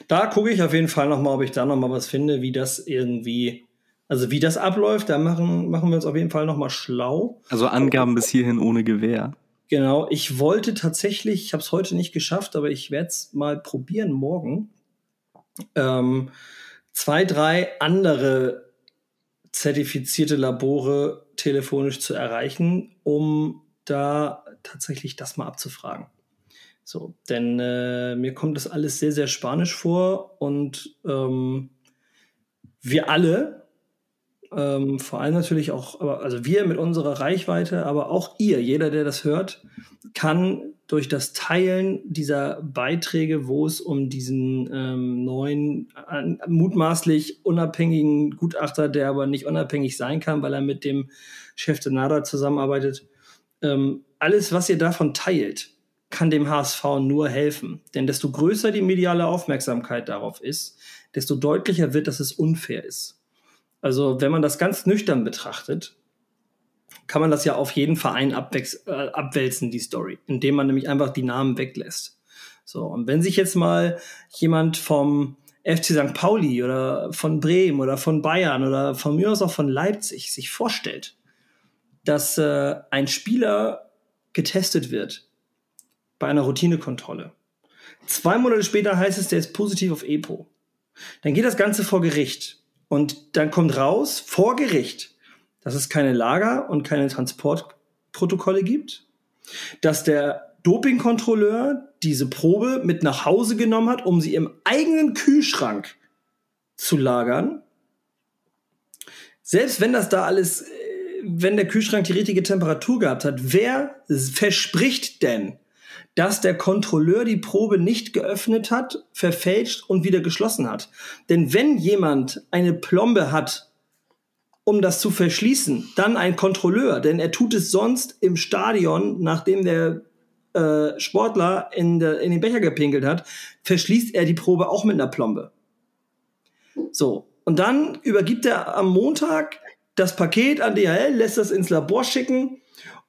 Da gucke ich auf jeden Fall nochmal, ob ich da nochmal was finde, wie das irgendwie also wie das abläuft, da machen, machen wir uns auf jeden Fall nochmal schlau. Also Angaben bis hierhin ohne Gewehr. Genau, ich wollte tatsächlich, ich habe es heute nicht geschafft, aber ich werde es mal probieren morgen, ähm, zwei, drei andere zertifizierte Labore telefonisch zu erreichen, um da tatsächlich das mal abzufragen. So, denn äh, mir kommt das alles sehr, sehr spanisch vor und ähm, wir alle, ähm, vor allem natürlich auch, also wir mit unserer Reichweite, aber auch ihr, jeder, der das hört, kann durch das Teilen dieser Beiträge, wo es um diesen ähm, neuen, äh, mutmaßlich unabhängigen Gutachter, der aber nicht unabhängig sein kann, weil er mit dem Chef de Nada zusammenarbeitet, ähm, alles, was ihr davon teilt, kann dem HSV nur helfen. Denn desto größer die mediale Aufmerksamkeit darauf ist, desto deutlicher wird, dass es unfair ist. Also wenn man das ganz nüchtern betrachtet, kann man das ja auf jeden Verein äh, abwälzen, die Story, indem man nämlich einfach die Namen weglässt. So, und wenn sich jetzt mal jemand vom FC St. Pauli oder von Bremen oder von Bayern oder von mir aus auch von Leipzig sich vorstellt, dass äh, ein Spieler getestet wird bei einer Routinekontrolle. Zwei Monate später heißt es, der ist positiv auf EPO. Dann geht das Ganze vor Gericht. Und dann kommt raus, vor Gericht, dass es keine Lager- und keine Transportprotokolle gibt, dass der Dopingkontrolleur diese Probe mit nach Hause genommen hat, um sie im eigenen Kühlschrank zu lagern. Selbst wenn das da alles, äh, wenn der Kühlschrank die richtige Temperatur gehabt hat, wer verspricht denn, dass der Kontrolleur die Probe nicht geöffnet hat, verfälscht und wieder geschlossen hat. Denn wenn jemand eine Plombe hat, um das zu verschließen, dann ein Kontrolleur, denn er tut es sonst im Stadion, nachdem der äh, Sportler in, der, in den Becher gepinkelt hat, verschließt er die Probe auch mit einer Plombe. So, und dann übergibt er am Montag das Paket an DHL, lässt das ins Labor schicken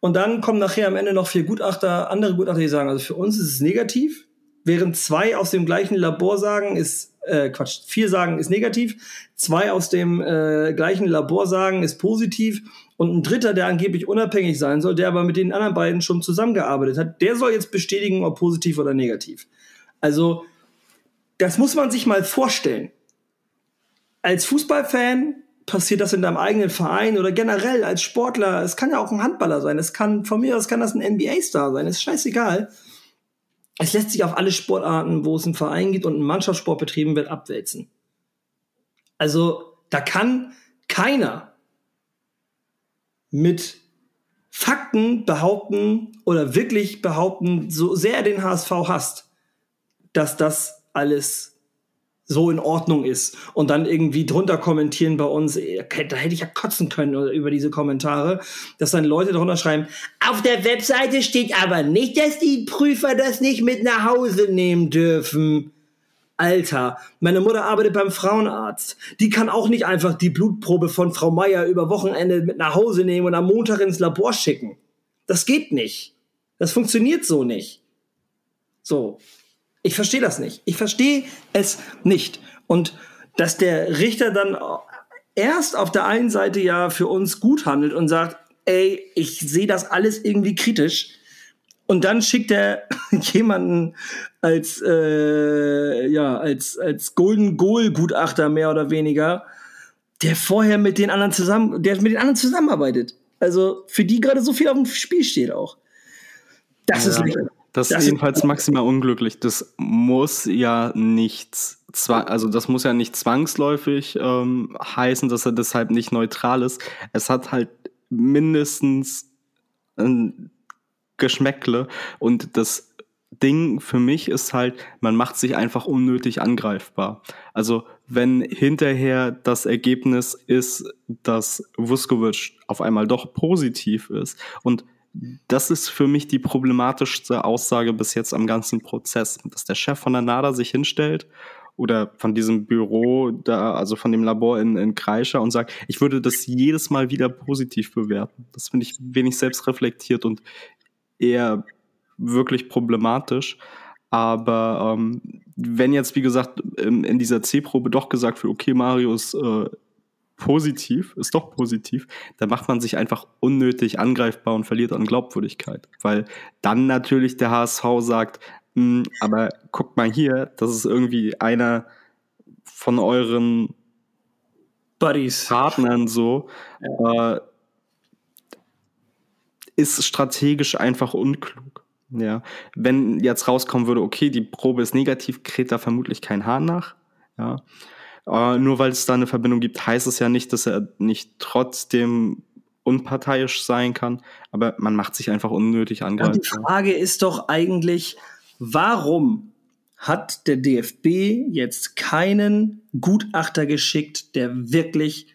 und dann kommen nachher am Ende noch vier Gutachter, andere Gutachter, die sagen, also für uns ist es negativ, während zwei aus dem gleichen Labor sagen, ist äh, Quatsch, vier sagen, ist negativ, zwei aus dem äh, gleichen Labor sagen, ist positiv und ein dritter, der angeblich unabhängig sein soll, der aber mit den anderen beiden schon zusammengearbeitet hat, der soll jetzt bestätigen, ob positiv oder negativ. Also, das muss man sich mal vorstellen. Als Fußballfan passiert das in deinem eigenen Verein oder generell als Sportler. Es kann ja auch ein Handballer sein. Es kann, von mir aus kann das ein NBA-Star sein. ist scheißegal. Es lässt sich auf alle Sportarten, wo es einen Verein gibt und ein Mannschaftssport betrieben wird, abwälzen. Also, da kann keiner mit Fakten behaupten oder wirklich behaupten, so sehr er den HSV hasst, dass das alles so in Ordnung ist und dann irgendwie drunter kommentieren bei uns, äh, da hätte ich ja kotzen können über diese Kommentare, dass dann Leute drunter schreiben, auf der Webseite steht aber nicht, dass die Prüfer das nicht mit nach Hause nehmen dürfen. Alter, meine Mutter arbeitet beim Frauenarzt. Die kann auch nicht einfach die Blutprobe von Frau Meier über Wochenende mit nach Hause nehmen und am Montag ins Labor schicken. Das geht nicht. Das funktioniert so nicht. So. Ich verstehe das nicht. Ich verstehe es nicht. Und dass der Richter dann erst auf der einen Seite ja für uns gut handelt und sagt, ey, ich sehe das alles irgendwie kritisch. Und dann schickt er [LAUGHS] jemanden als, äh, ja, als, als Golden Goal Gutachter mehr oder weniger, der vorher mit den anderen zusammen, der mit den anderen zusammenarbeitet. Also für die gerade so viel auf dem Spiel steht auch. Das ja. ist lächerlich. Das, das ist jedenfalls maximal unglücklich. Das muss ja nichts, also das muss ja nicht zwangsläufig ähm, heißen, dass er deshalb nicht neutral ist. Es hat halt mindestens ein Geschmäckle und das Ding für mich ist halt, man macht sich einfach unnötig angreifbar. Also wenn hinterher das Ergebnis ist, dass Vuskovic auf einmal doch positiv ist und das ist für mich die problematischste Aussage bis jetzt am ganzen Prozess, dass der Chef von der NADA sich hinstellt oder von diesem Büro da, also von dem Labor in, in Kreischer und sagt, ich würde das jedes Mal wieder positiv bewerten. Das finde ich wenig selbstreflektiert und eher wirklich problematisch. Aber ähm, wenn jetzt, wie gesagt, in, in dieser C-Probe doch gesagt wird, okay, Marius äh, positiv, ist doch positiv, dann macht man sich einfach unnötig angreifbar und verliert an Glaubwürdigkeit. Weil dann natürlich der HSV sagt, hm, aber guckt mal hier, das ist irgendwie einer von euren Buddies. Partnern so. Ja. Äh, ist strategisch einfach unklug. Ja, wenn jetzt rauskommen würde, okay, die Probe ist negativ, kräht da vermutlich kein Hahn nach. Ja, äh, nur weil es da eine Verbindung gibt, heißt es ja nicht, dass er nicht trotzdem unparteiisch sein kann. Aber man macht sich einfach unnötig angreifbar. Die Frage ist doch eigentlich, warum hat der DFB jetzt keinen Gutachter geschickt, der wirklich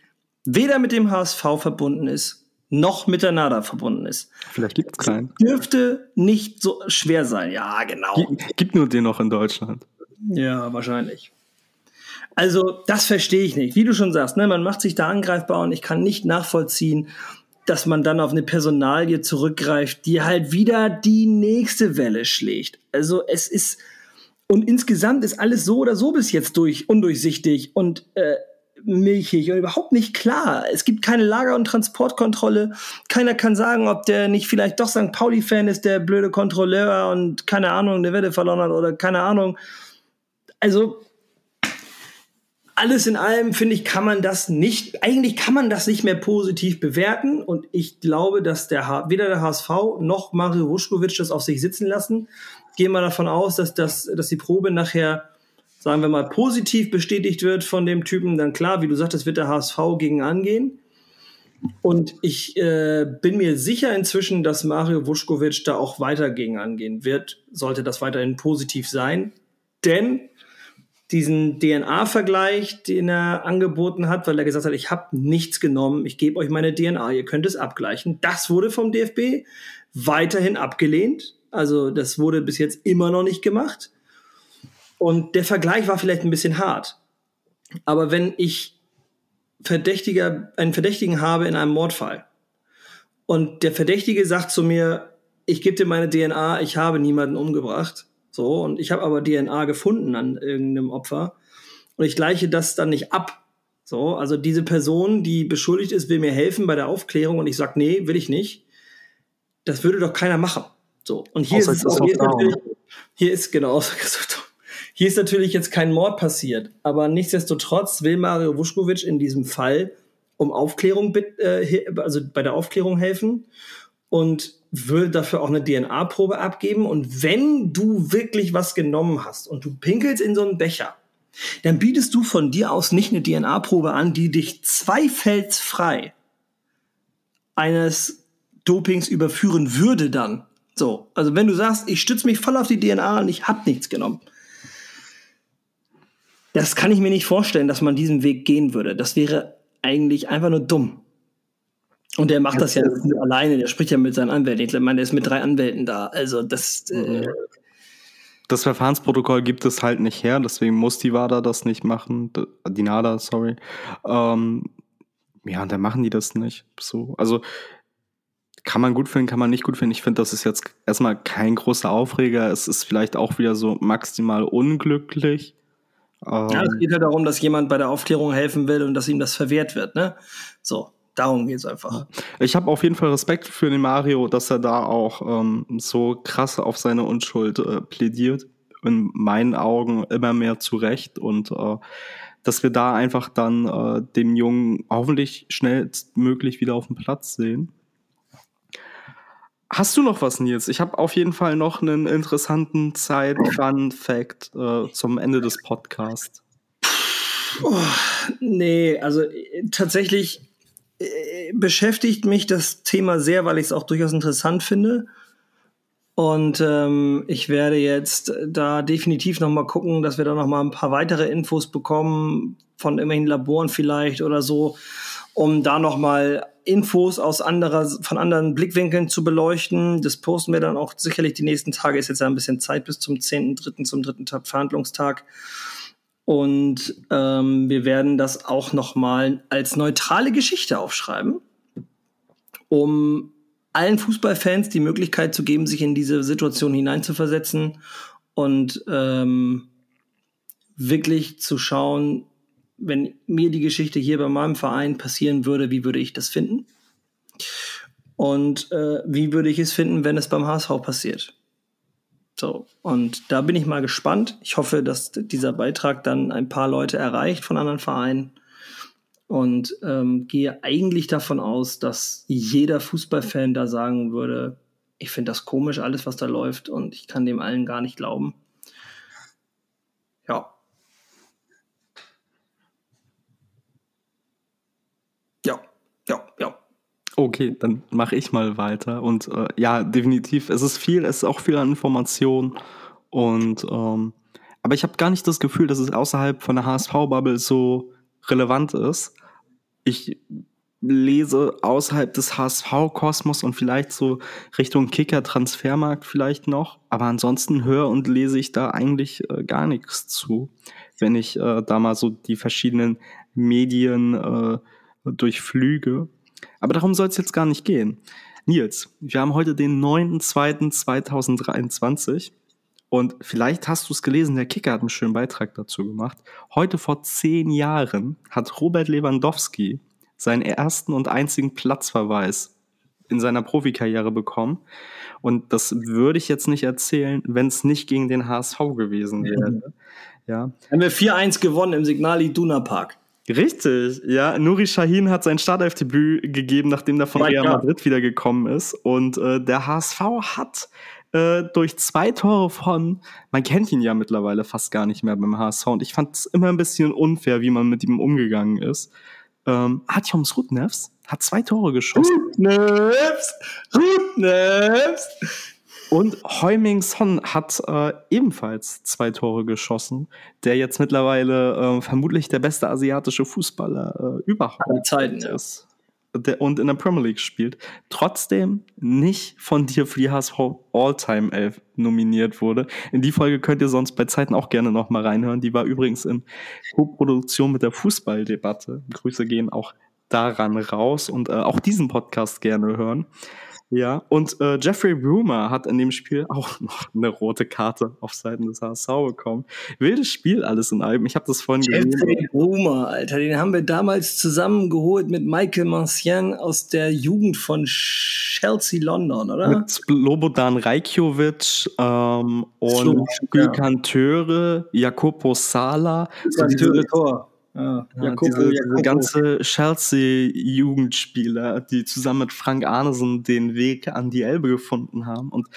weder mit dem HSV verbunden ist, noch mit der NADA verbunden ist. Vielleicht gibt es keinen. Dürfte nicht so schwer sein. Ja, genau. Gibt, gibt nur den noch in Deutschland. Ja, wahrscheinlich. Also, das verstehe ich nicht. Wie du schon sagst, ne, man macht sich da angreifbar und ich kann nicht nachvollziehen, dass man dann auf eine Personalie zurückgreift, die halt wieder die nächste Welle schlägt. Also, es ist, und insgesamt ist alles so oder so bis jetzt durch, undurchsichtig und äh, milchig und überhaupt nicht klar. Es gibt keine Lager- und Transportkontrolle. Keiner kann sagen, ob der nicht vielleicht doch St. Pauli-Fan ist, der blöde Kontrolleur und keine Ahnung, eine Wette verloren hat oder keine Ahnung. Also alles in allem finde ich, kann man das nicht, eigentlich kann man das nicht mehr positiv bewerten. Und ich glaube, dass der weder der HSV noch Mario Vuskovic das auf sich sitzen lassen. Gehen wir davon aus, dass, das, dass die Probe nachher sagen wir mal, positiv bestätigt wird von dem Typen, dann klar, wie du sagtest, wird der HSV gegen angehen. Und ich äh, bin mir sicher inzwischen, dass Mario Vuskovic da auch weiter gegen angehen wird, sollte das weiterhin positiv sein. Denn diesen DNA-Vergleich, den er angeboten hat, weil er gesagt hat, ich habe nichts genommen, ich gebe euch meine DNA, ihr könnt es abgleichen. Das wurde vom DFB weiterhin abgelehnt. Also das wurde bis jetzt immer noch nicht gemacht. Und der Vergleich war vielleicht ein bisschen hart. Aber wenn ich Verdächtiger, einen Verdächtigen habe in einem Mordfall und der Verdächtige sagt zu mir, ich gebe dir meine DNA, ich habe niemanden umgebracht, so, und ich habe aber DNA gefunden an irgendeinem Opfer und ich gleiche das dann nicht ab. So, also diese Person, die beschuldigt ist, will mir helfen bei der Aufklärung und ich sage, nee, will ich nicht. Das würde doch keiner machen. So, und hier Außer ist es auch, hier ist, hier ist genau, [LAUGHS] Hier ist natürlich jetzt kein Mord passiert, aber nichtsdestotrotz will Mario Vuskovic in diesem Fall um Aufklärung, äh, also bei der Aufklärung helfen und will dafür auch eine DNA-Probe abgeben. Und wenn du wirklich was genommen hast und du pinkelst in so einen Becher, dann bietest du von dir aus nicht eine DNA-Probe an, die dich zweifelsfrei eines Dopings überführen würde dann. So, also wenn du sagst, ich stütze mich voll auf die DNA und ich habe nichts genommen, das kann ich mir nicht vorstellen, dass man diesen Weg gehen würde. Das wäre eigentlich einfach nur dumm. Und der macht das ja alleine, der spricht ja mit seinen Anwälten. Ich meine, der ist mit drei Anwälten da. Also das. Äh das Verfahrensprotokoll gibt es halt nicht her, deswegen muss die WADA das nicht machen. Die NADA, sorry. Ähm, ja, und dann machen die das nicht. So, also kann man gut finden, kann man nicht gut finden. Ich finde, das ist jetzt erstmal kein großer Aufreger. Es ist vielleicht auch wieder so maximal unglücklich. Ähm, ja, es geht ja darum, dass jemand bei der Aufklärung helfen will und dass ihm das verwehrt wird, ne? So, darum geht es einfach. Ich habe auf jeden Fall Respekt für den Mario, dass er da auch ähm, so krass auf seine Unschuld äh, plädiert. In meinen Augen immer mehr zu Recht und äh, dass wir da einfach dann äh, dem Jungen hoffentlich schnellstmöglich wieder auf dem Platz sehen. Hast du noch was, Nils? Ich habe auf jeden Fall noch einen interessanten Zeit-Fun-Fact äh, zum Ende des Podcasts. Oh, nee, also äh, tatsächlich äh, beschäftigt mich das Thema sehr, weil ich es auch durchaus interessant finde. Und ähm, ich werde jetzt da definitiv noch mal gucken, dass wir da noch mal ein paar weitere Infos bekommen von immerhin Laboren vielleicht oder so, um da noch mal Infos aus anderer, von anderen Blickwinkeln zu beleuchten. Das posten wir dann auch sicherlich die nächsten Tage. Ist jetzt ein bisschen Zeit bis zum 10.3., zum dritten Tag, Verhandlungstag. Und ähm, wir werden das auch noch mal als neutrale Geschichte aufschreiben, um allen Fußballfans die Möglichkeit zu geben, sich in diese Situation hineinzuversetzen und ähm, wirklich zu schauen, wenn mir die Geschichte hier bei meinem Verein passieren würde, wie würde ich das finden? Und äh, wie würde ich es finden, wenn es beim HSV passiert? So, und da bin ich mal gespannt. Ich hoffe, dass dieser Beitrag dann ein paar Leute erreicht von anderen Vereinen. und ähm, gehe eigentlich davon aus, dass jeder Fußballfan da sagen würde, ich finde das komisch, alles, was da läuft, und ich kann dem allen gar nicht glauben. Ja. Ja, ja, ja. Okay, dann mache ich mal weiter. Und äh, ja, definitiv, es ist viel, es ist auch viel an Information. Und ähm, aber ich habe gar nicht das Gefühl, dass es außerhalb von der HSV-Bubble so relevant ist. Ich lese außerhalb des HSV-Kosmos und vielleicht so Richtung Kicker-Transfermarkt vielleicht noch. Aber ansonsten höre und lese ich da eigentlich äh, gar nichts zu, wenn ich äh, da mal so die verschiedenen Medien äh, durchflüge. Aber darum soll es jetzt gar nicht gehen. Nils, wir haben heute den 9.2.2023 und vielleicht hast du es gelesen, der Kicker hat einen schönen Beitrag dazu gemacht. Heute vor zehn Jahren hat Robert Lewandowski seinen ersten und einzigen Platzverweis in seiner Profikarriere bekommen. Und das würde ich jetzt nicht erzählen, wenn es nicht gegen den HSV gewesen wäre. Mhm. Ja. Haben wir 4-1 gewonnen im Signal Iduna Park. Richtig, ja. Nuri Shahin hat sein Startelfdebüt gegeben, nachdem er von Real Madrid wiedergekommen ist. Und äh, der HSV hat äh, durch zwei Tore von, man kennt ihn ja mittlerweile fast gar nicht mehr beim HSV. Und ich fand es immer ein bisschen unfair, wie man mit ihm umgegangen ist. Ähm, Artyoms Rudnevs hat zwei Tore geschossen. Rudnevs! Rudnevs! Und Heuming Son hat äh, ebenfalls zwei Tore geschossen, der jetzt mittlerweile äh, vermutlich der beste asiatische Fußballer äh, überhaupt Zeiten, ist der, und in der Premier League spielt, trotzdem nicht von dir für die HSV All-Time 11 nominiert wurde. In die Folge könnt ihr sonst bei Zeiten auch gerne noch mal reinhören. Die war übrigens in Co-Produktion mit der Fußballdebatte. Grüße gehen auch daran raus und äh, auch diesen Podcast gerne hören. Ja, und äh, Jeffrey Brumer hat in dem Spiel auch [LAUGHS] noch eine rote Karte auf Seiten des HSV bekommen. Wildes Spiel alles in allem. Ich habe das vorhin Jeffrey gesehen. Jeffrey Brumer, Alter, den haben wir damals zusammengeholt mit Michael Mancien aus der Jugend von Chelsea London, oder? Mit Lobodan Rajkovic ähm, und Gülkan Töre, Jakobo Sala. Gülkan Tor. Ja, Jakob, diese, diese ganze Chelsea-Jugendspieler, die zusammen mit Frank Arnesen den Weg an die Elbe gefunden haben und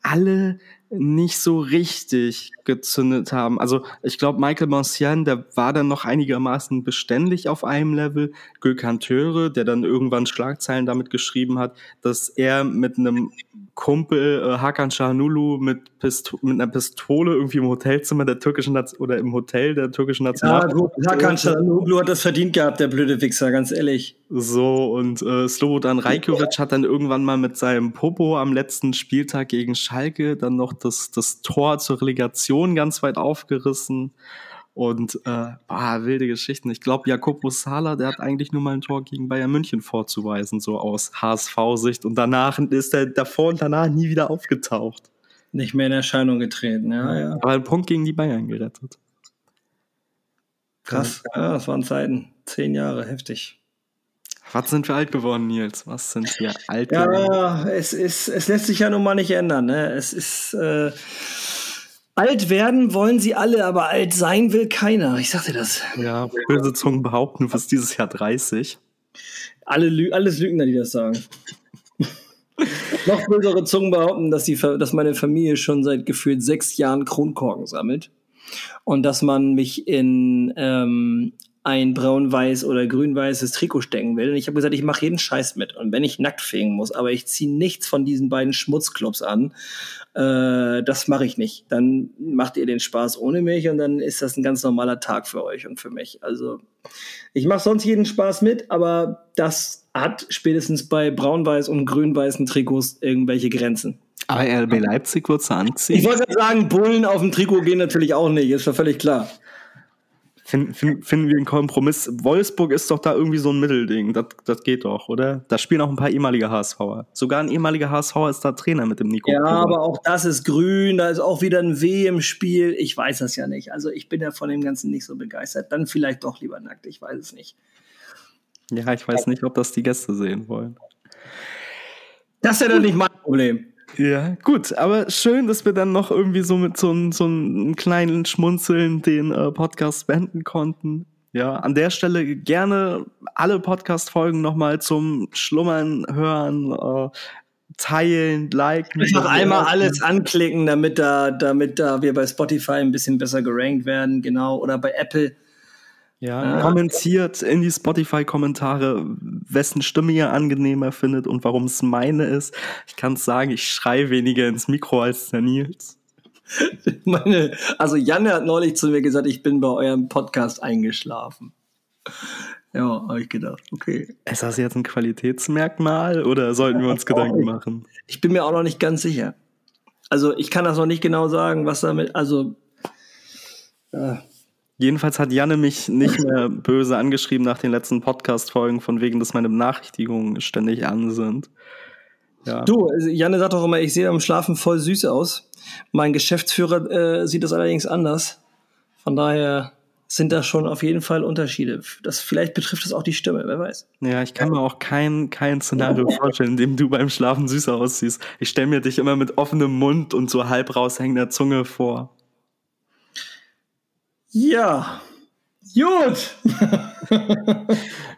alle nicht so richtig gezündet haben. Also ich glaube, Michael Monsian, der war dann noch einigermaßen beständig auf einem Level. Gökhan Töre, der dann irgendwann Schlagzeilen damit geschrieben hat, dass er mit einem Kumpel äh, Hakan Şahanoglu mit, Pisto mit einer Pistole irgendwie im Hotelzimmer der türkischen Naz oder im Hotel der türkischen Nationalmannschaft. Ja, Hakan Şahanoglu hat das verdient gehabt, der blöde Wichser, ganz ehrlich. So, und äh, Slobodan Rajkovic hat dann irgendwann mal mit seinem Popo am letzten Spieltag gegen Schalke dann noch das, das Tor zur Relegation ganz weit aufgerissen. Und äh, boah, wilde Geschichten. Ich glaube, Jakobo Sala, der hat eigentlich nur mal ein Tor gegen Bayern München vorzuweisen, so aus HSV-Sicht. Und danach ist er davor und danach nie wieder aufgetaucht. Nicht mehr in Erscheinung getreten, ja, ja. Aber einen Punkt gegen die Bayern gerettet. Krass, ja, das waren Zeiten. Zehn Jahre, heftig. Was sind wir alt geworden, Nils? Was sind wir alt geworden? Ja, es, ist, es lässt sich ja nun mal nicht ändern. Ne? Es ist. Äh, alt werden wollen sie alle, aber alt sein will keiner. Ich sag dir das. Ja, böse Zungen behaupten, du wirst dieses Jahr 30. Alle Lü alles Lügner, die das sagen. [LAUGHS] Noch bösere Zungen behaupten, dass, die, dass meine Familie schon seit gefühlt sechs Jahren Kronkorken sammelt. Und dass man mich in ähm, ein braun-weiß oder grün-weißes Trikot stecken will. Und ich habe gesagt, ich mache jeden Scheiß mit. Und wenn ich nackt fegen muss, aber ich ziehe nichts von diesen beiden Schmutzclubs an, äh, das mache ich nicht. Dann macht ihr den Spaß ohne mich und dann ist das ein ganz normaler Tag für euch und für mich. Also ich mache sonst jeden Spaß mit, aber das hat spätestens bei braun-weiß und grün-weißen Trikots irgendwelche Grenzen. Aber RB Leipzig wird anziehen. Ich wollte sagen, Bullen auf dem Trikot gehen natürlich auch nicht, ist ja völlig klar. Find, find, finden wir einen Kompromiss. Wolfsburg ist doch da irgendwie so ein Mittelding. Das, das geht doch, oder? Da spielen auch ein paar ehemalige HSVer. Sogar ein ehemaliger HSVer ist da Trainer mit dem Nico. Ja, aber auch das ist grün. Da ist auch wieder ein W im Spiel. Ich weiß das ja nicht. Also ich bin ja von dem Ganzen nicht so begeistert. Dann vielleicht doch lieber nackt. Ich weiß es nicht. Ja, ich weiß nicht, ob das die Gäste sehen wollen. Das ist ja dann nicht mein Problem. Ja, gut, aber schön, dass wir dann noch irgendwie so mit so, so einem kleinen Schmunzeln den äh, Podcast beenden konnten. Ja, an der Stelle gerne alle Podcast-Folgen nochmal zum Schlummern hören, äh, teilen, liken. Einfach einmal alles anklicken, damit da, damit da wir bei Spotify ein bisschen besser gerankt werden, genau, oder bei Apple. Ja, ah. kommentiert in die Spotify-Kommentare, wessen Stimme ihr angenehmer findet und warum es meine ist. Ich kann sagen, ich schreie weniger ins Mikro als der Nils. [LAUGHS] Meine, also Janne hat neulich zu mir gesagt, ich bin bei eurem Podcast eingeschlafen. Ja, habe ich gedacht, okay. Ist das jetzt ein Qualitätsmerkmal oder sollten wir uns Gedanken machen? Ich bin mir auch noch nicht ganz sicher. Also ich kann das noch nicht genau sagen, was damit, also äh, Jedenfalls hat Janne mich nicht [LAUGHS] mehr böse angeschrieben nach den letzten Podcast-Folgen, von wegen, dass meine Benachrichtigungen ständig an sind. Ja. Du, Janne sagt doch immer, ich sehe am Schlafen voll süß aus. Mein Geschäftsführer äh, sieht das allerdings anders. Von daher sind da schon auf jeden Fall Unterschiede. Das, vielleicht betrifft es auch die Stimme, wer weiß. Ja, ich kann mir auch kein, kein Szenario [LAUGHS] vorstellen, in dem du beim Schlafen süßer aussiehst. Ich stelle mir dich immer mit offenem Mund und so halb raushängender Zunge vor. Ja, gut.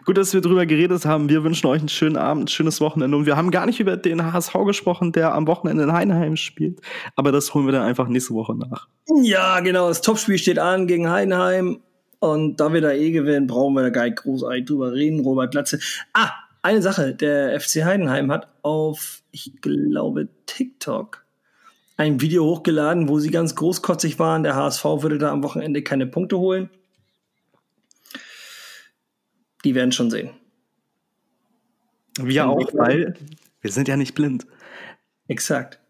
Gut, dass wir drüber geredet haben. Wir wünschen euch einen schönen Abend, ein schönes Wochenende. Und wir haben gar nicht über den HSV gesprochen, der am Wochenende in Heidenheim spielt. Aber das holen wir dann einfach nächste Woche nach. Ja, genau. Das Topspiel steht an gegen Heidenheim. Und da wir da eh gewinnen, brauchen wir da gar nicht großartig drüber reden. Robert Glatze. Ah, eine Sache. Der FC Heidenheim hat auf, ich glaube, TikTok ein Video hochgeladen, wo sie ganz großkotzig waren. Der HSV würde da am Wochenende keine Punkte holen. Die werden schon sehen. Wir auch, weil wir sind ja nicht blind. Exakt.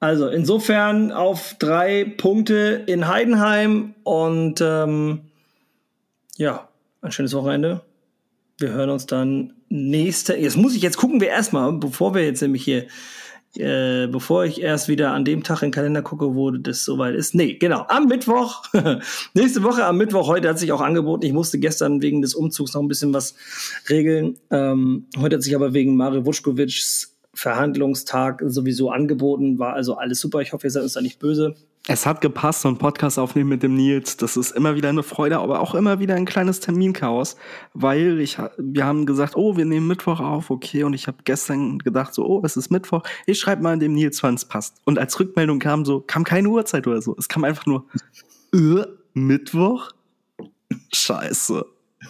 Also insofern auf drei Punkte in Heidenheim und ähm, ja, ein schönes Wochenende. Wir hören uns dann nächste. Jetzt muss ich jetzt gucken wir erstmal, bevor wir jetzt nämlich hier äh, bevor ich erst wieder an dem Tag in den Kalender gucke, wo das soweit ist. Nee, genau, am Mittwoch, [LAUGHS] nächste Woche am Mittwoch, heute hat sich auch angeboten, ich musste gestern wegen des Umzugs noch ein bisschen was regeln. Ähm, heute hat sich aber wegen Mario Vuskovics Verhandlungstag sowieso angeboten, war also alles super. Ich hoffe, ihr seid uns da nicht böse. Es hat gepasst, so ein Podcast aufnehmen mit dem Nils. Das ist immer wieder eine Freude, aber auch immer wieder ein kleines Terminchaos, weil ich, wir haben gesagt, oh, wir nehmen Mittwoch auf, okay, und ich habe gestern gedacht, so, oh, es ist Mittwoch, ich schreibe mal dem Nils, wann es passt. Und als Rückmeldung kam so, kam keine Uhrzeit oder so. Es kam einfach nur, äh, Mittwoch? Scheiße.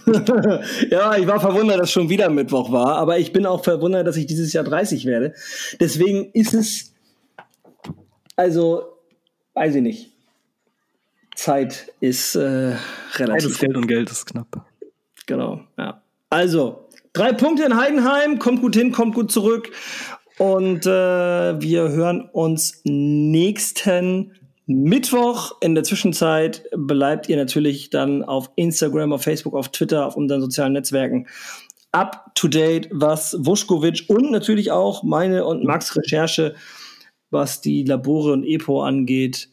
[LAUGHS] ja, ich war verwundert, dass schon wieder Mittwoch war, aber ich bin auch verwundert, dass ich dieses Jahr 30 werde. Deswegen ist es, also weiß ich nicht. Zeit ist äh, relativ. Zeit ist Geld und Geld ist knapp. Genau, ja. Also, drei Punkte in Heidenheim, kommt gut hin, kommt gut zurück. Und äh, wir hören uns nächsten Mittwoch. In der Zwischenzeit bleibt ihr natürlich dann auf Instagram, auf Facebook, auf Twitter, auf unseren sozialen Netzwerken up to date, was Wuschkowitsch und natürlich auch meine und Max Recherche was die Labore und EPO angeht,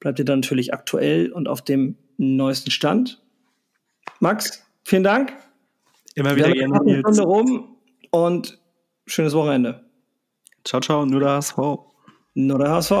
bleibt ihr dann natürlich aktuell und auf dem neuesten Stand. Max, vielen Dank. Immer wieder gerne. Eine Stunde rum und schönes Wochenende. Ciao, ciao, nur der HSV. Nur der HSV.